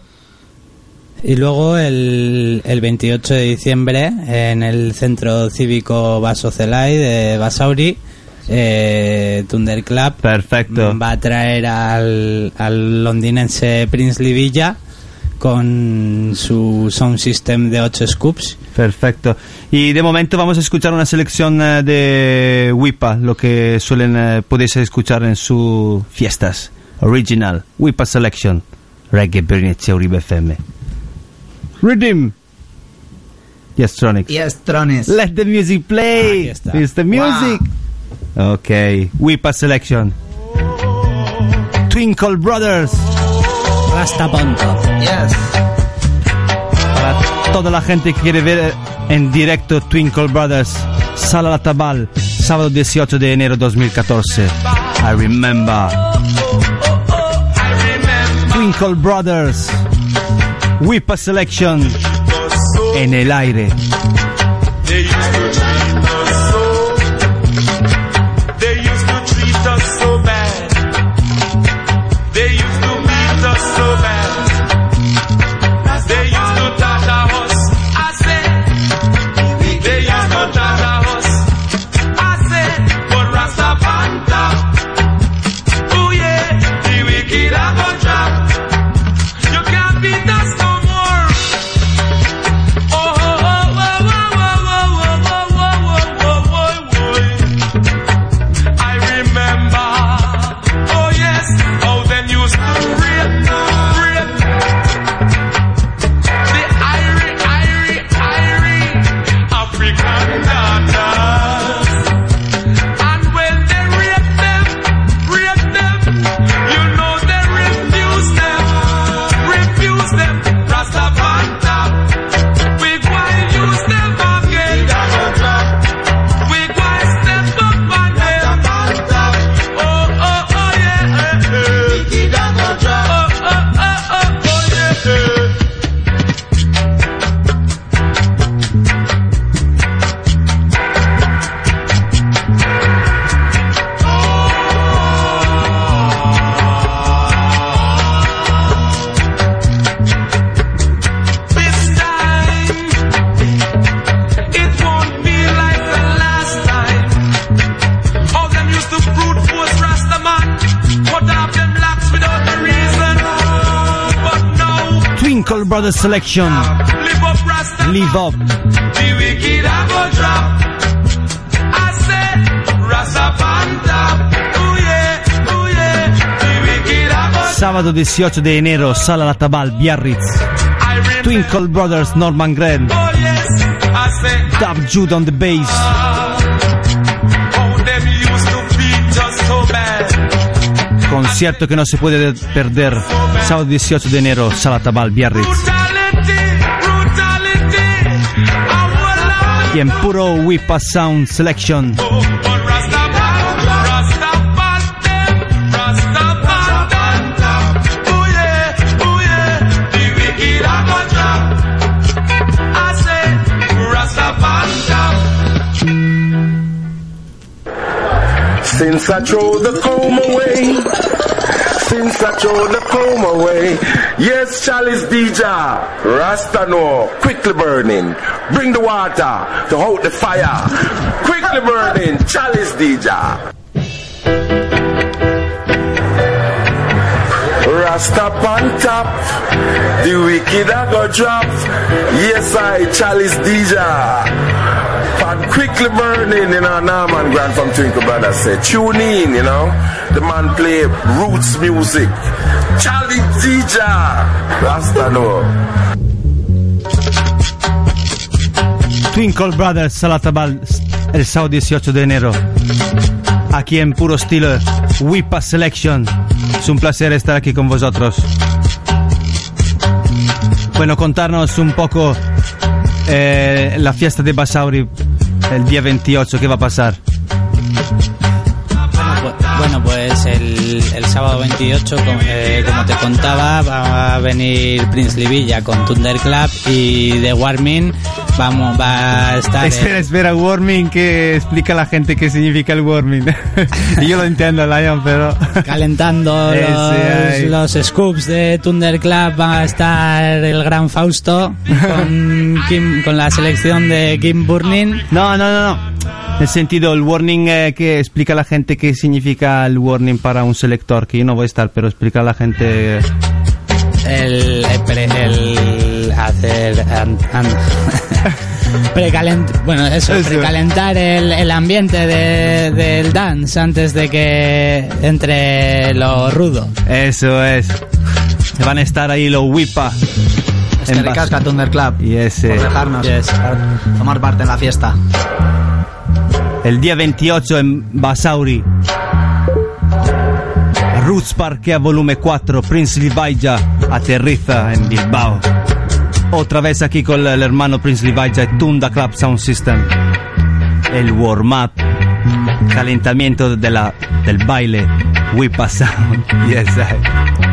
Y luego el, el 28 de diciembre en el Centro Cívico Baso Celay de Basauri, eh, Thunder Club Perfecto. va a traer al, al londinense Prince Villa con su sound system de 8 scoops. Perfecto. Y de momento vamos a escuchar una selección eh, de Wipa, lo que suelen eh, podéis escuchar en sus fiestas. Original, Wipa Selection, Reggae Bernice Uribe FM. Rhythm. Yes, Tronic. Yes, Trones. Let the music play. está. It's the music. Okay, Wipa Selection. Twinkle Brothers. Yes. Para toda la gente que quiere ver en directo Twinkle Brothers, Sala La Tabal, sábado 18 de enero 2014. I remember. Twinkle Brothers, Whipa Selection, en el aire. Selection. Live up. The wicked I go drop. 18 di enero, Sala la Latabal, Biarritz. Twinkle Brothers, Norman Gren. Oh yes, Dub Jude on the bass. Concierto que no se puede perder. Sábado 18 de enero, Sala La Tabal, Biarritz. Y en puro Wipa Sound Selection. Since I throw the comb away, since I throw the comb away, yes, Chalice DJ, Rasta no, quickly burning, bring the water. To hold the fire, quickly burning, Chalice DJ. Rasta on top, the wicked a go drop. Yes, I Chalice DJ. Pan quickly burning, you know. Norman Grant from Twinkle Brothers said, tune in, you know. The man play roots music. Chalice DJ. Rasta no. Twinkle Brothers, Sala Tabal, el sábado 18 de enero. Aquí en puro estilo Wipa Selection. Es un placer estar aquí con vosotros. Bueno, contarnos un poco eh, la fiesta de Basauri el día 28, ¿qué va a pasar? Bueno, pues, pues el, sábado 28, como, eh, como te contaba, va a venir Prince Villa con Thunderclap y The Warming vamos, va a estar... Espera, espera, warming, que explica a la gente qué significa el warming. Yo lo entiendo, Lion, pero... calentando los, los scoops de Thunderclap va a estar el gran Fausto con, Kim- con la selección de Kim Burning. No, no, no, no. En el sentido, el warning eh, que explica a la gente qué significa el warning para un selector, que yo no voy a estar, pero explica a la gente... El, el, pre- el hacer an- an- precalent- bueno eso, Eso. precalentar el, el ambiente de- del dance antes de que entre lo rudo Eso es. Van a estar ahí los Wipa. Es que ricasca Thunderclap Y ese. por dejarnos tomar parte en la fiesta. El día 28 en Basauri. Roots Parquea Volume 4, Prince Levaja aterriza en Bilbao. Otra vez aquí con el hermano Prince Levaja y Tunda Club Sound System. El warm-up, calentamiento de la, del baile, Whipa Sound. Yes, I.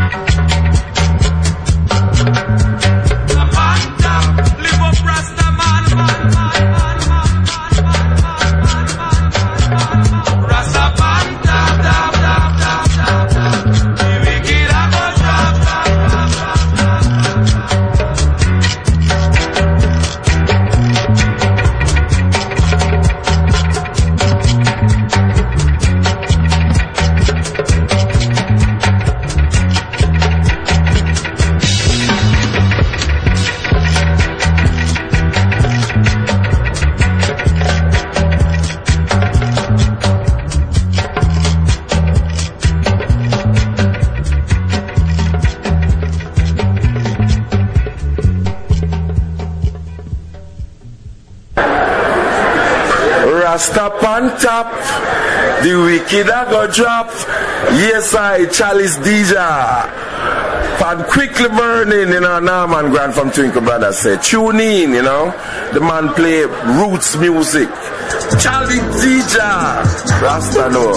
the wicked a go drop. Yes, I, Chalice DJ. Pan quickly burning, you know, Norman Grant from Twinkle Brothers say, tune in, you know. The man play roots music. Charlie DJ. Rasta no.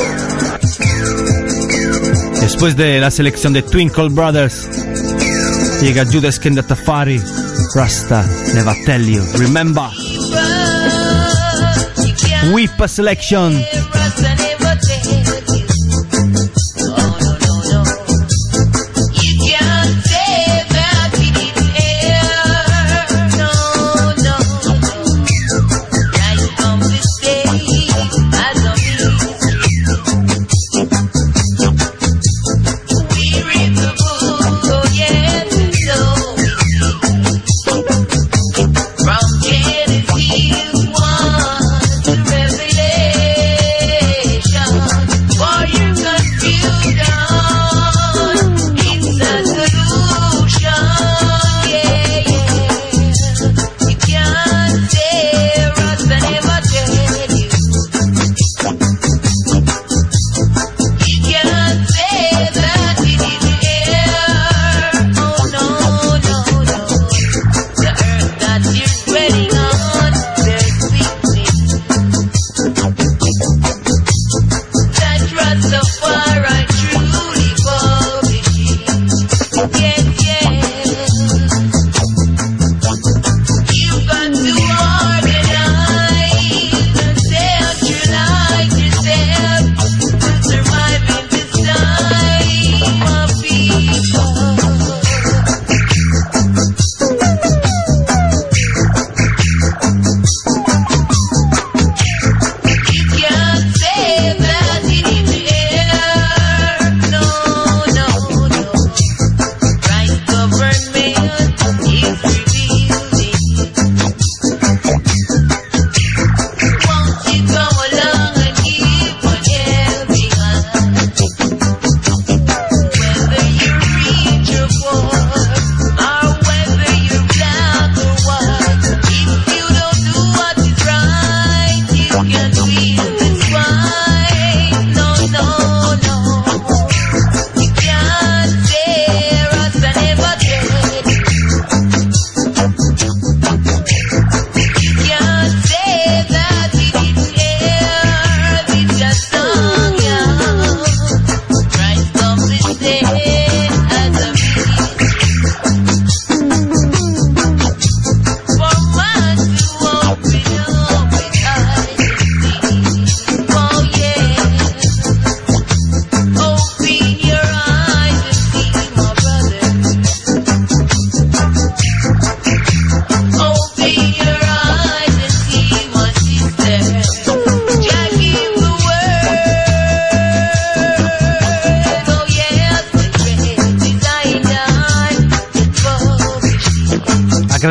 Después de la selección de Twinkle Brothers, llega Judas Kenda Tafari, Rasta, Never Tell You, Remember, Whip Selection.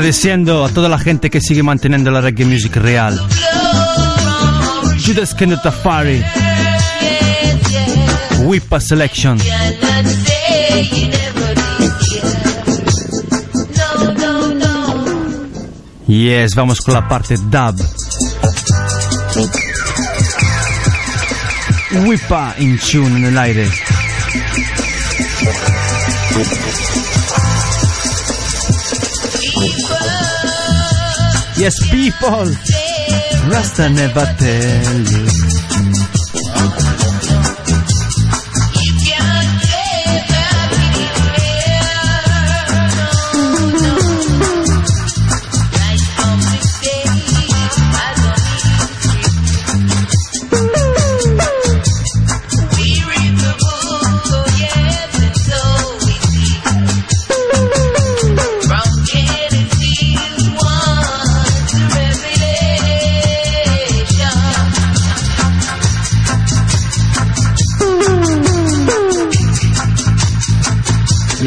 Agradeciendo a toda la gente que sigue manteniendo la reggae music real. Judas Kenneth Tafari. Whippa Selection. Yes, vamos con la parte dub. Whippa in tune en el aire. Yes, people. Rasta never tell you.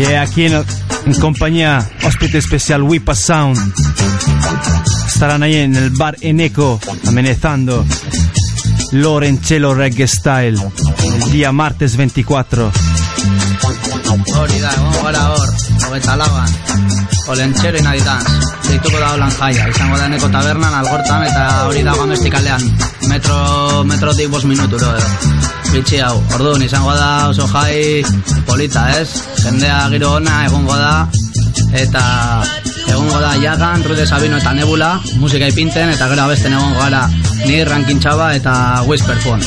Yeah, aquí en, en compañía hóspede especial Whipa Sound. Estarán ahí en el bar Eneco amenazando Lorencello Reggae Style el día martes 24. Hori da, egongo gara hor, hogeita lauan, Olentzero inaditaz, deituko da holan jaia, izango da eneko tabernan, algortan, eta hori da gamestikalean, metro, metrotik bos minuturo edo. Bitxi hau, orduan izango da oso jai polita, ez? Jendea giro ona egongo da, eta egongo da Jagan, Rude Sabino eta Nebula, musika ipinten, eta gero abesten egongo gara ni Rankin Txaba eta Whisper Phone.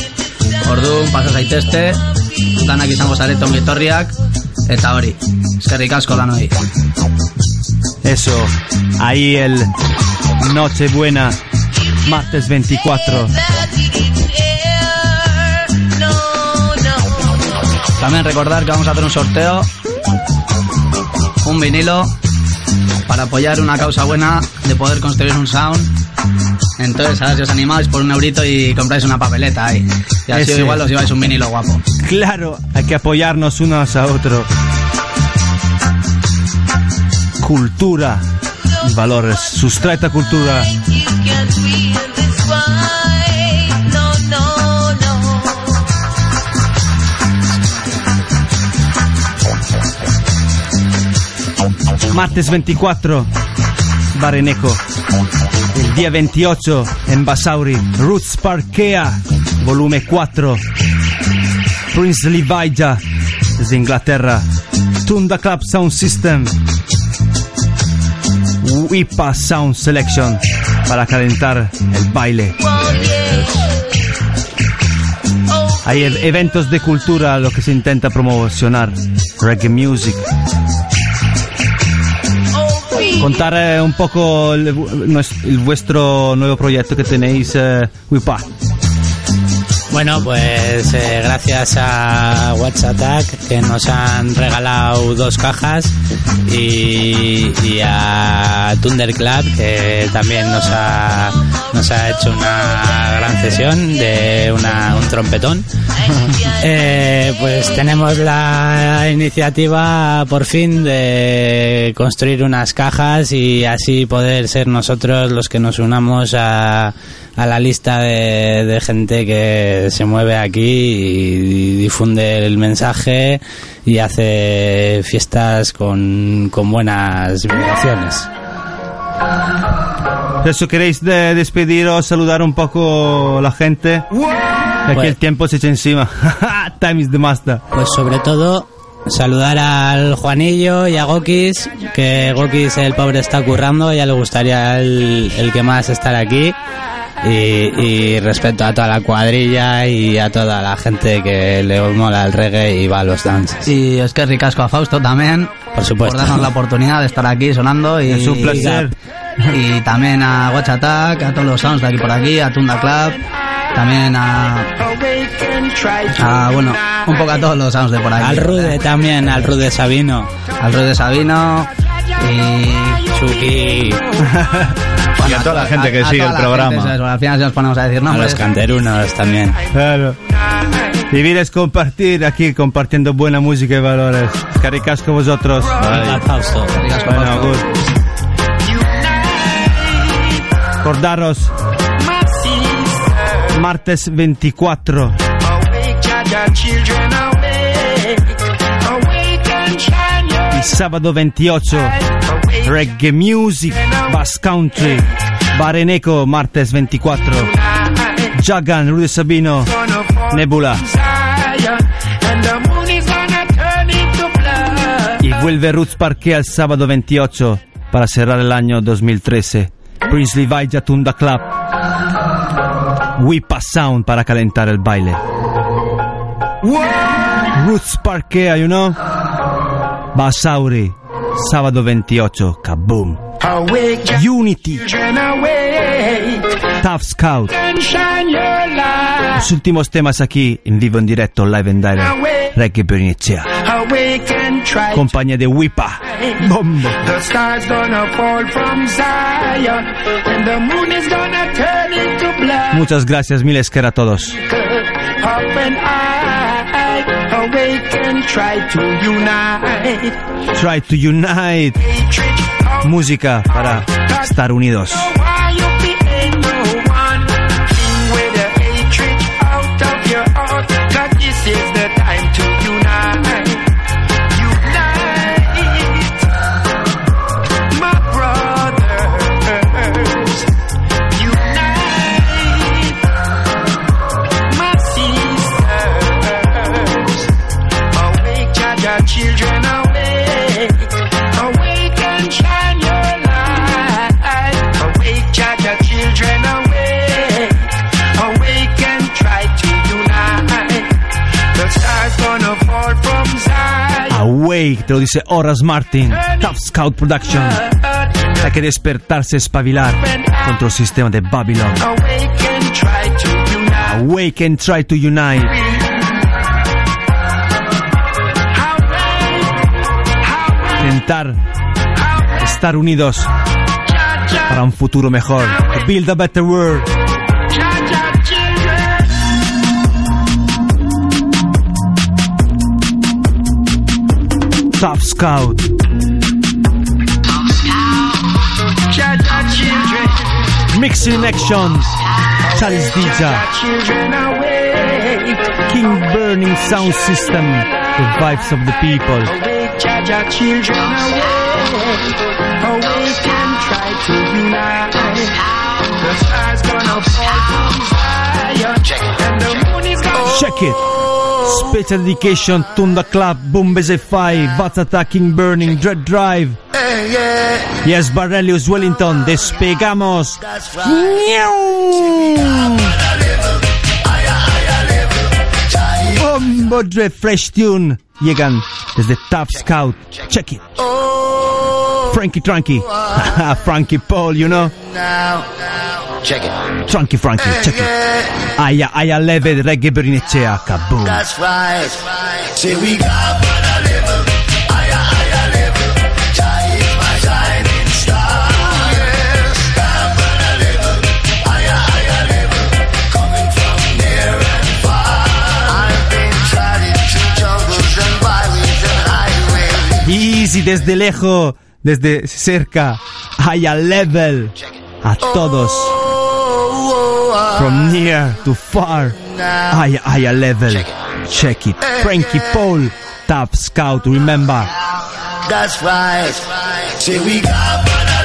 Orduan, pasa zaitezte, danak izango zarete ongitorriak, eta hori, eskerrik asko danoi. Eso, ahí el Nochebuena, martes 24. También recordar que vamos a hacer un sorteo, un vinilo, para apoyar una causa buena de poder construir un sound. Entonces, a ver si os animáis por un eurito y compráis una papeleta ahí. Y así Ese. igual os lleváis un vinilo guapo. Claro, hay que apoyarnos unos a otros. Cultura y valores. Sustraita cultura. Martes 24, Bareneco. El día 28 en Basauri, Roots Parkea, volumen 4. Prince Levija desde Inglaterra. Tunda Club Sound System. WIPA Sound Selection para calentar el baile. Hay ev- eventos de cultura lo que se intenta promocionar. Reggae music. Contar eh, un poco nues- el vuestro nuevo proyecto que tenéis, eh, WIPA. Bueno, pues eh, gracias a Attack que nos han regalado dos cajas y, y a Thunder Club que también nos ha, nos ha hecho una gran sesión de una, un trompetón. Eh, pues tenemos la iniciativa por fin de construir unas cajas y así poder ser nosotros los que nos unamos a, a la lista de, de gente que se mueve aquí y difunde el mensaje y hace fiestas con, con buenas vibraciones. Eso queréis de- despediros, saludar un poco la gente. Aquí Pues- el tiempo se echa encima. Time is the master. Pues sobre todo saludar al Juanillo y a Gokis, que Gokis el pobre está currando, ya le gustaría el, el que más estar aquí. Y, y respeto a toda la cuadrilla y a toda la gente que le mola el reggae y va a los dances. Y es que ricasco a Fausto también. Por supuesto. Por darnos la oportunidad de estar aquí sonando. Y, Es un placer. Y también a Watch Attack, a todos los sounds de aquí por aquí, a Tunda Club. También a, a, bueno, un poco a todos los sounds de por aquí. Al Rude también, al Rude Sabino. Al Rude Sabino y Chucky. Y a toda la gente que sigue el programa. al final se nos ponemos a decir A nombres. los canterunos también. Claro. Vivir es compartir aquí, compartiendo buena música y valores. Caricasco vosotros. Bueno, Fausto. good. Recordaros, martes 24, Awake, Jaja, children, awake. Awake and shine your y sábado 28, Reggae Music, Bass Country, Bareneco, martes 24, Jagan, Rudy Sabino, Nebula. Y vuelve Roots Parque al sábado 28 para cerrar el año 2013. Princely Vaja Tunda Club. Wipa Sound para calentar el baile. Roots Parque, you know? Basauri, sábado 28, Kaboom. Unity. Tough Scout. Los últimos temas aquí en vivo en directo, live and direct. Reggae and try Compañía de Wipa. Bombo. The stars gonna fall from Zion, and the moon is gonna turn into blood. Muchas gracias, miles que a todos. Up and I awake and try to unite. Try to unite. Música para estar unidos. Te lo dice Horace Martin, Tough Scout Production. Hay que despertarse, espabilar contra el sistema de Babylon. Awake and try to unite. Awake and try to unite. Intentar estar unidos para un futuro mejor. To build a better world. Tough Scout. Mixing in actions. Charles Dija. King Burning Sound System. The vibes of the people. Awake, children awake. Awake and try to unite. The stars gonna fall from Zion. And the moon is gonna Check it. Special dedication Bombese 5, Vats Attacking Burning, Dread Drive. Yes, Barrelius Wellington, despegamos. Bombo Dread Fresh Tune. Llegan desde Top Scout. Check it. Frankie Trunky. Frankie Paul, you know. Now, check it. Trunky Frankie, check it. Aya, aya leve reggae berinecea, kaboom. That's right. Say we got is my shining star. Yes, higher level. Coming from near and far. I've been through jungles and byways and highways. Easy desde lejos, desde cerca. High level. A todos. From near to far. High, high level. Check it. Frankie Paul. Top Scout, remember. That's right. Say we got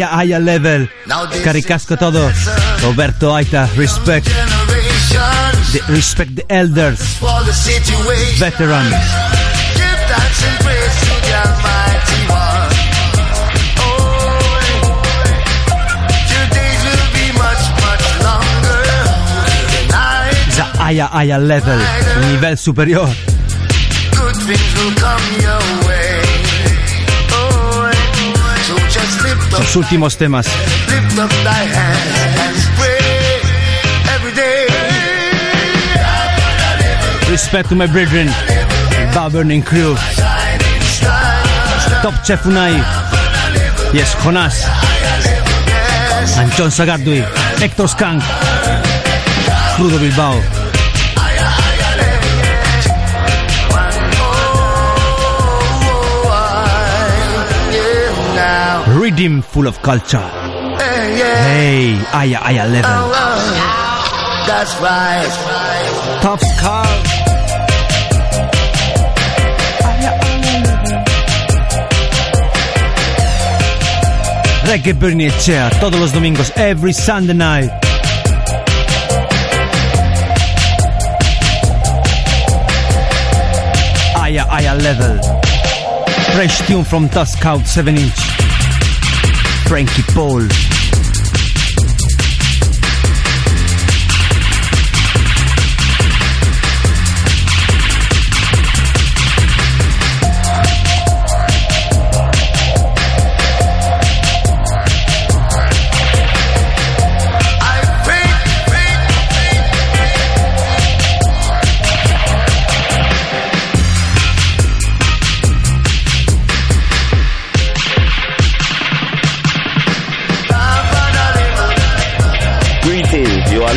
higher, higher level. Caricasco todo. Roberto Aita, respect. The, respect the elders. Veterans. The higher, higher level. Nivel superior. good things will come your way. Sus últimos temas. Respect to my brethren. Bow Burning Crew. Top Chef Unai. Yes, Jonas. And John Sagardui. Hector Skank. Crudo Bilbao. Rhythm full of culture. Hey, yeah. Hey, higher, higher level. Oh, oh, that's right. Top Scar. Reggae Bernicea todos los domingos, every Sunday night. Higher, higher level. Fresh tune from Tusk Out 7 inch. Frankie Paul.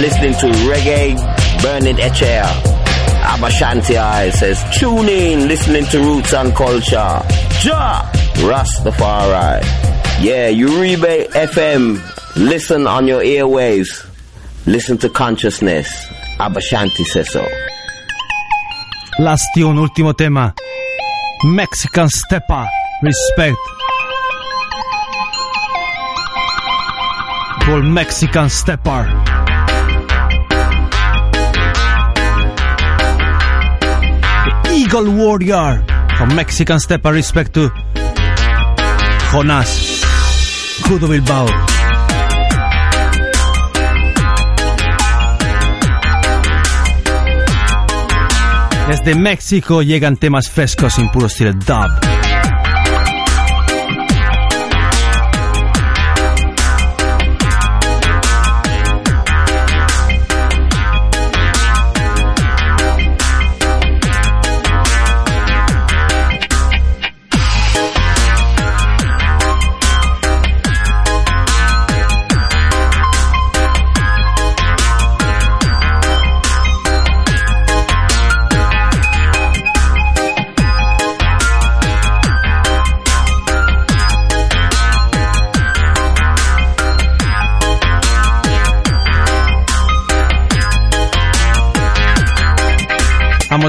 Listening to Reggae Burning Echair. Abashanti I says, tune in, listening to Roots and Culture. Ja! Rastafari. Yeah, Uribe FM. Listen on your airwaves. Listen to consciousness. Abashanti says so. Last tune, ultimo tema. Mexican Stepper. Respect. Called Mexican Stepper. Eagle Warrior. From Mexican Stepper. Respect to Jonas. Judo Bilbao. Desde México llegan temas frescos en puro estilo dub.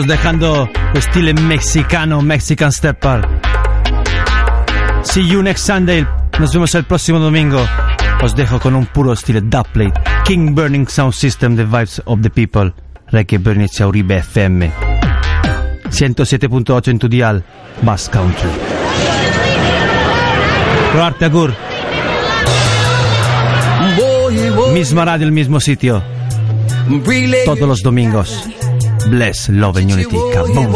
Dejando estilo mexicano, Mexican Stepper. See you next Sunday. Nos vemos el próximo domingo. Os dejo con un puro estilo dubplate. King Burning Sound System, The Vibes of the People. Reggae Burning Uribe FM. 107.8 en tu dial. Bass Country. Rodarte Agur. Misma radio, el mismo sitio. Todos los domingos. Bless, love and unity. Kaboom.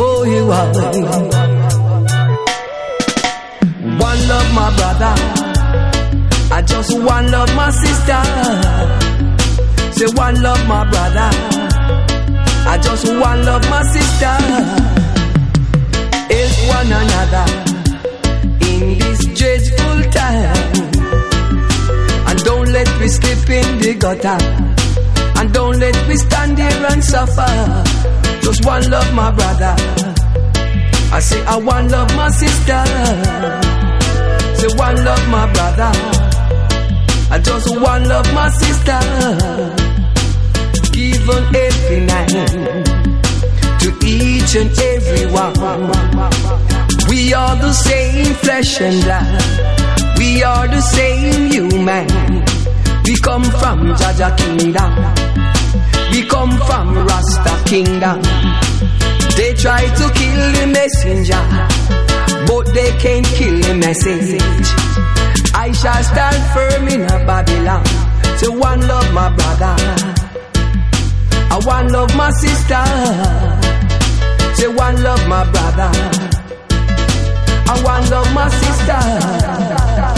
One love my brother. I just one love my sister. Say one love my brother. I just one love my sister. Help one another in this dreadful time. And don't let me slip in the gutter. And don't let me stand here and suffer. Just one love my brother. I say I one love my sister. Say one love my brother. I just one love my sister. Give on every night to each and every one. We are the same flesh and blood. We are the same human. We come from Jaja Kingdom. We come from Rasta Kingdom. They try to kill the messenger, but they can't kill the message. I shall stand firm in a Babylon. Say one love my brother. I one love my sister. Say one love my brother. I one love my sister.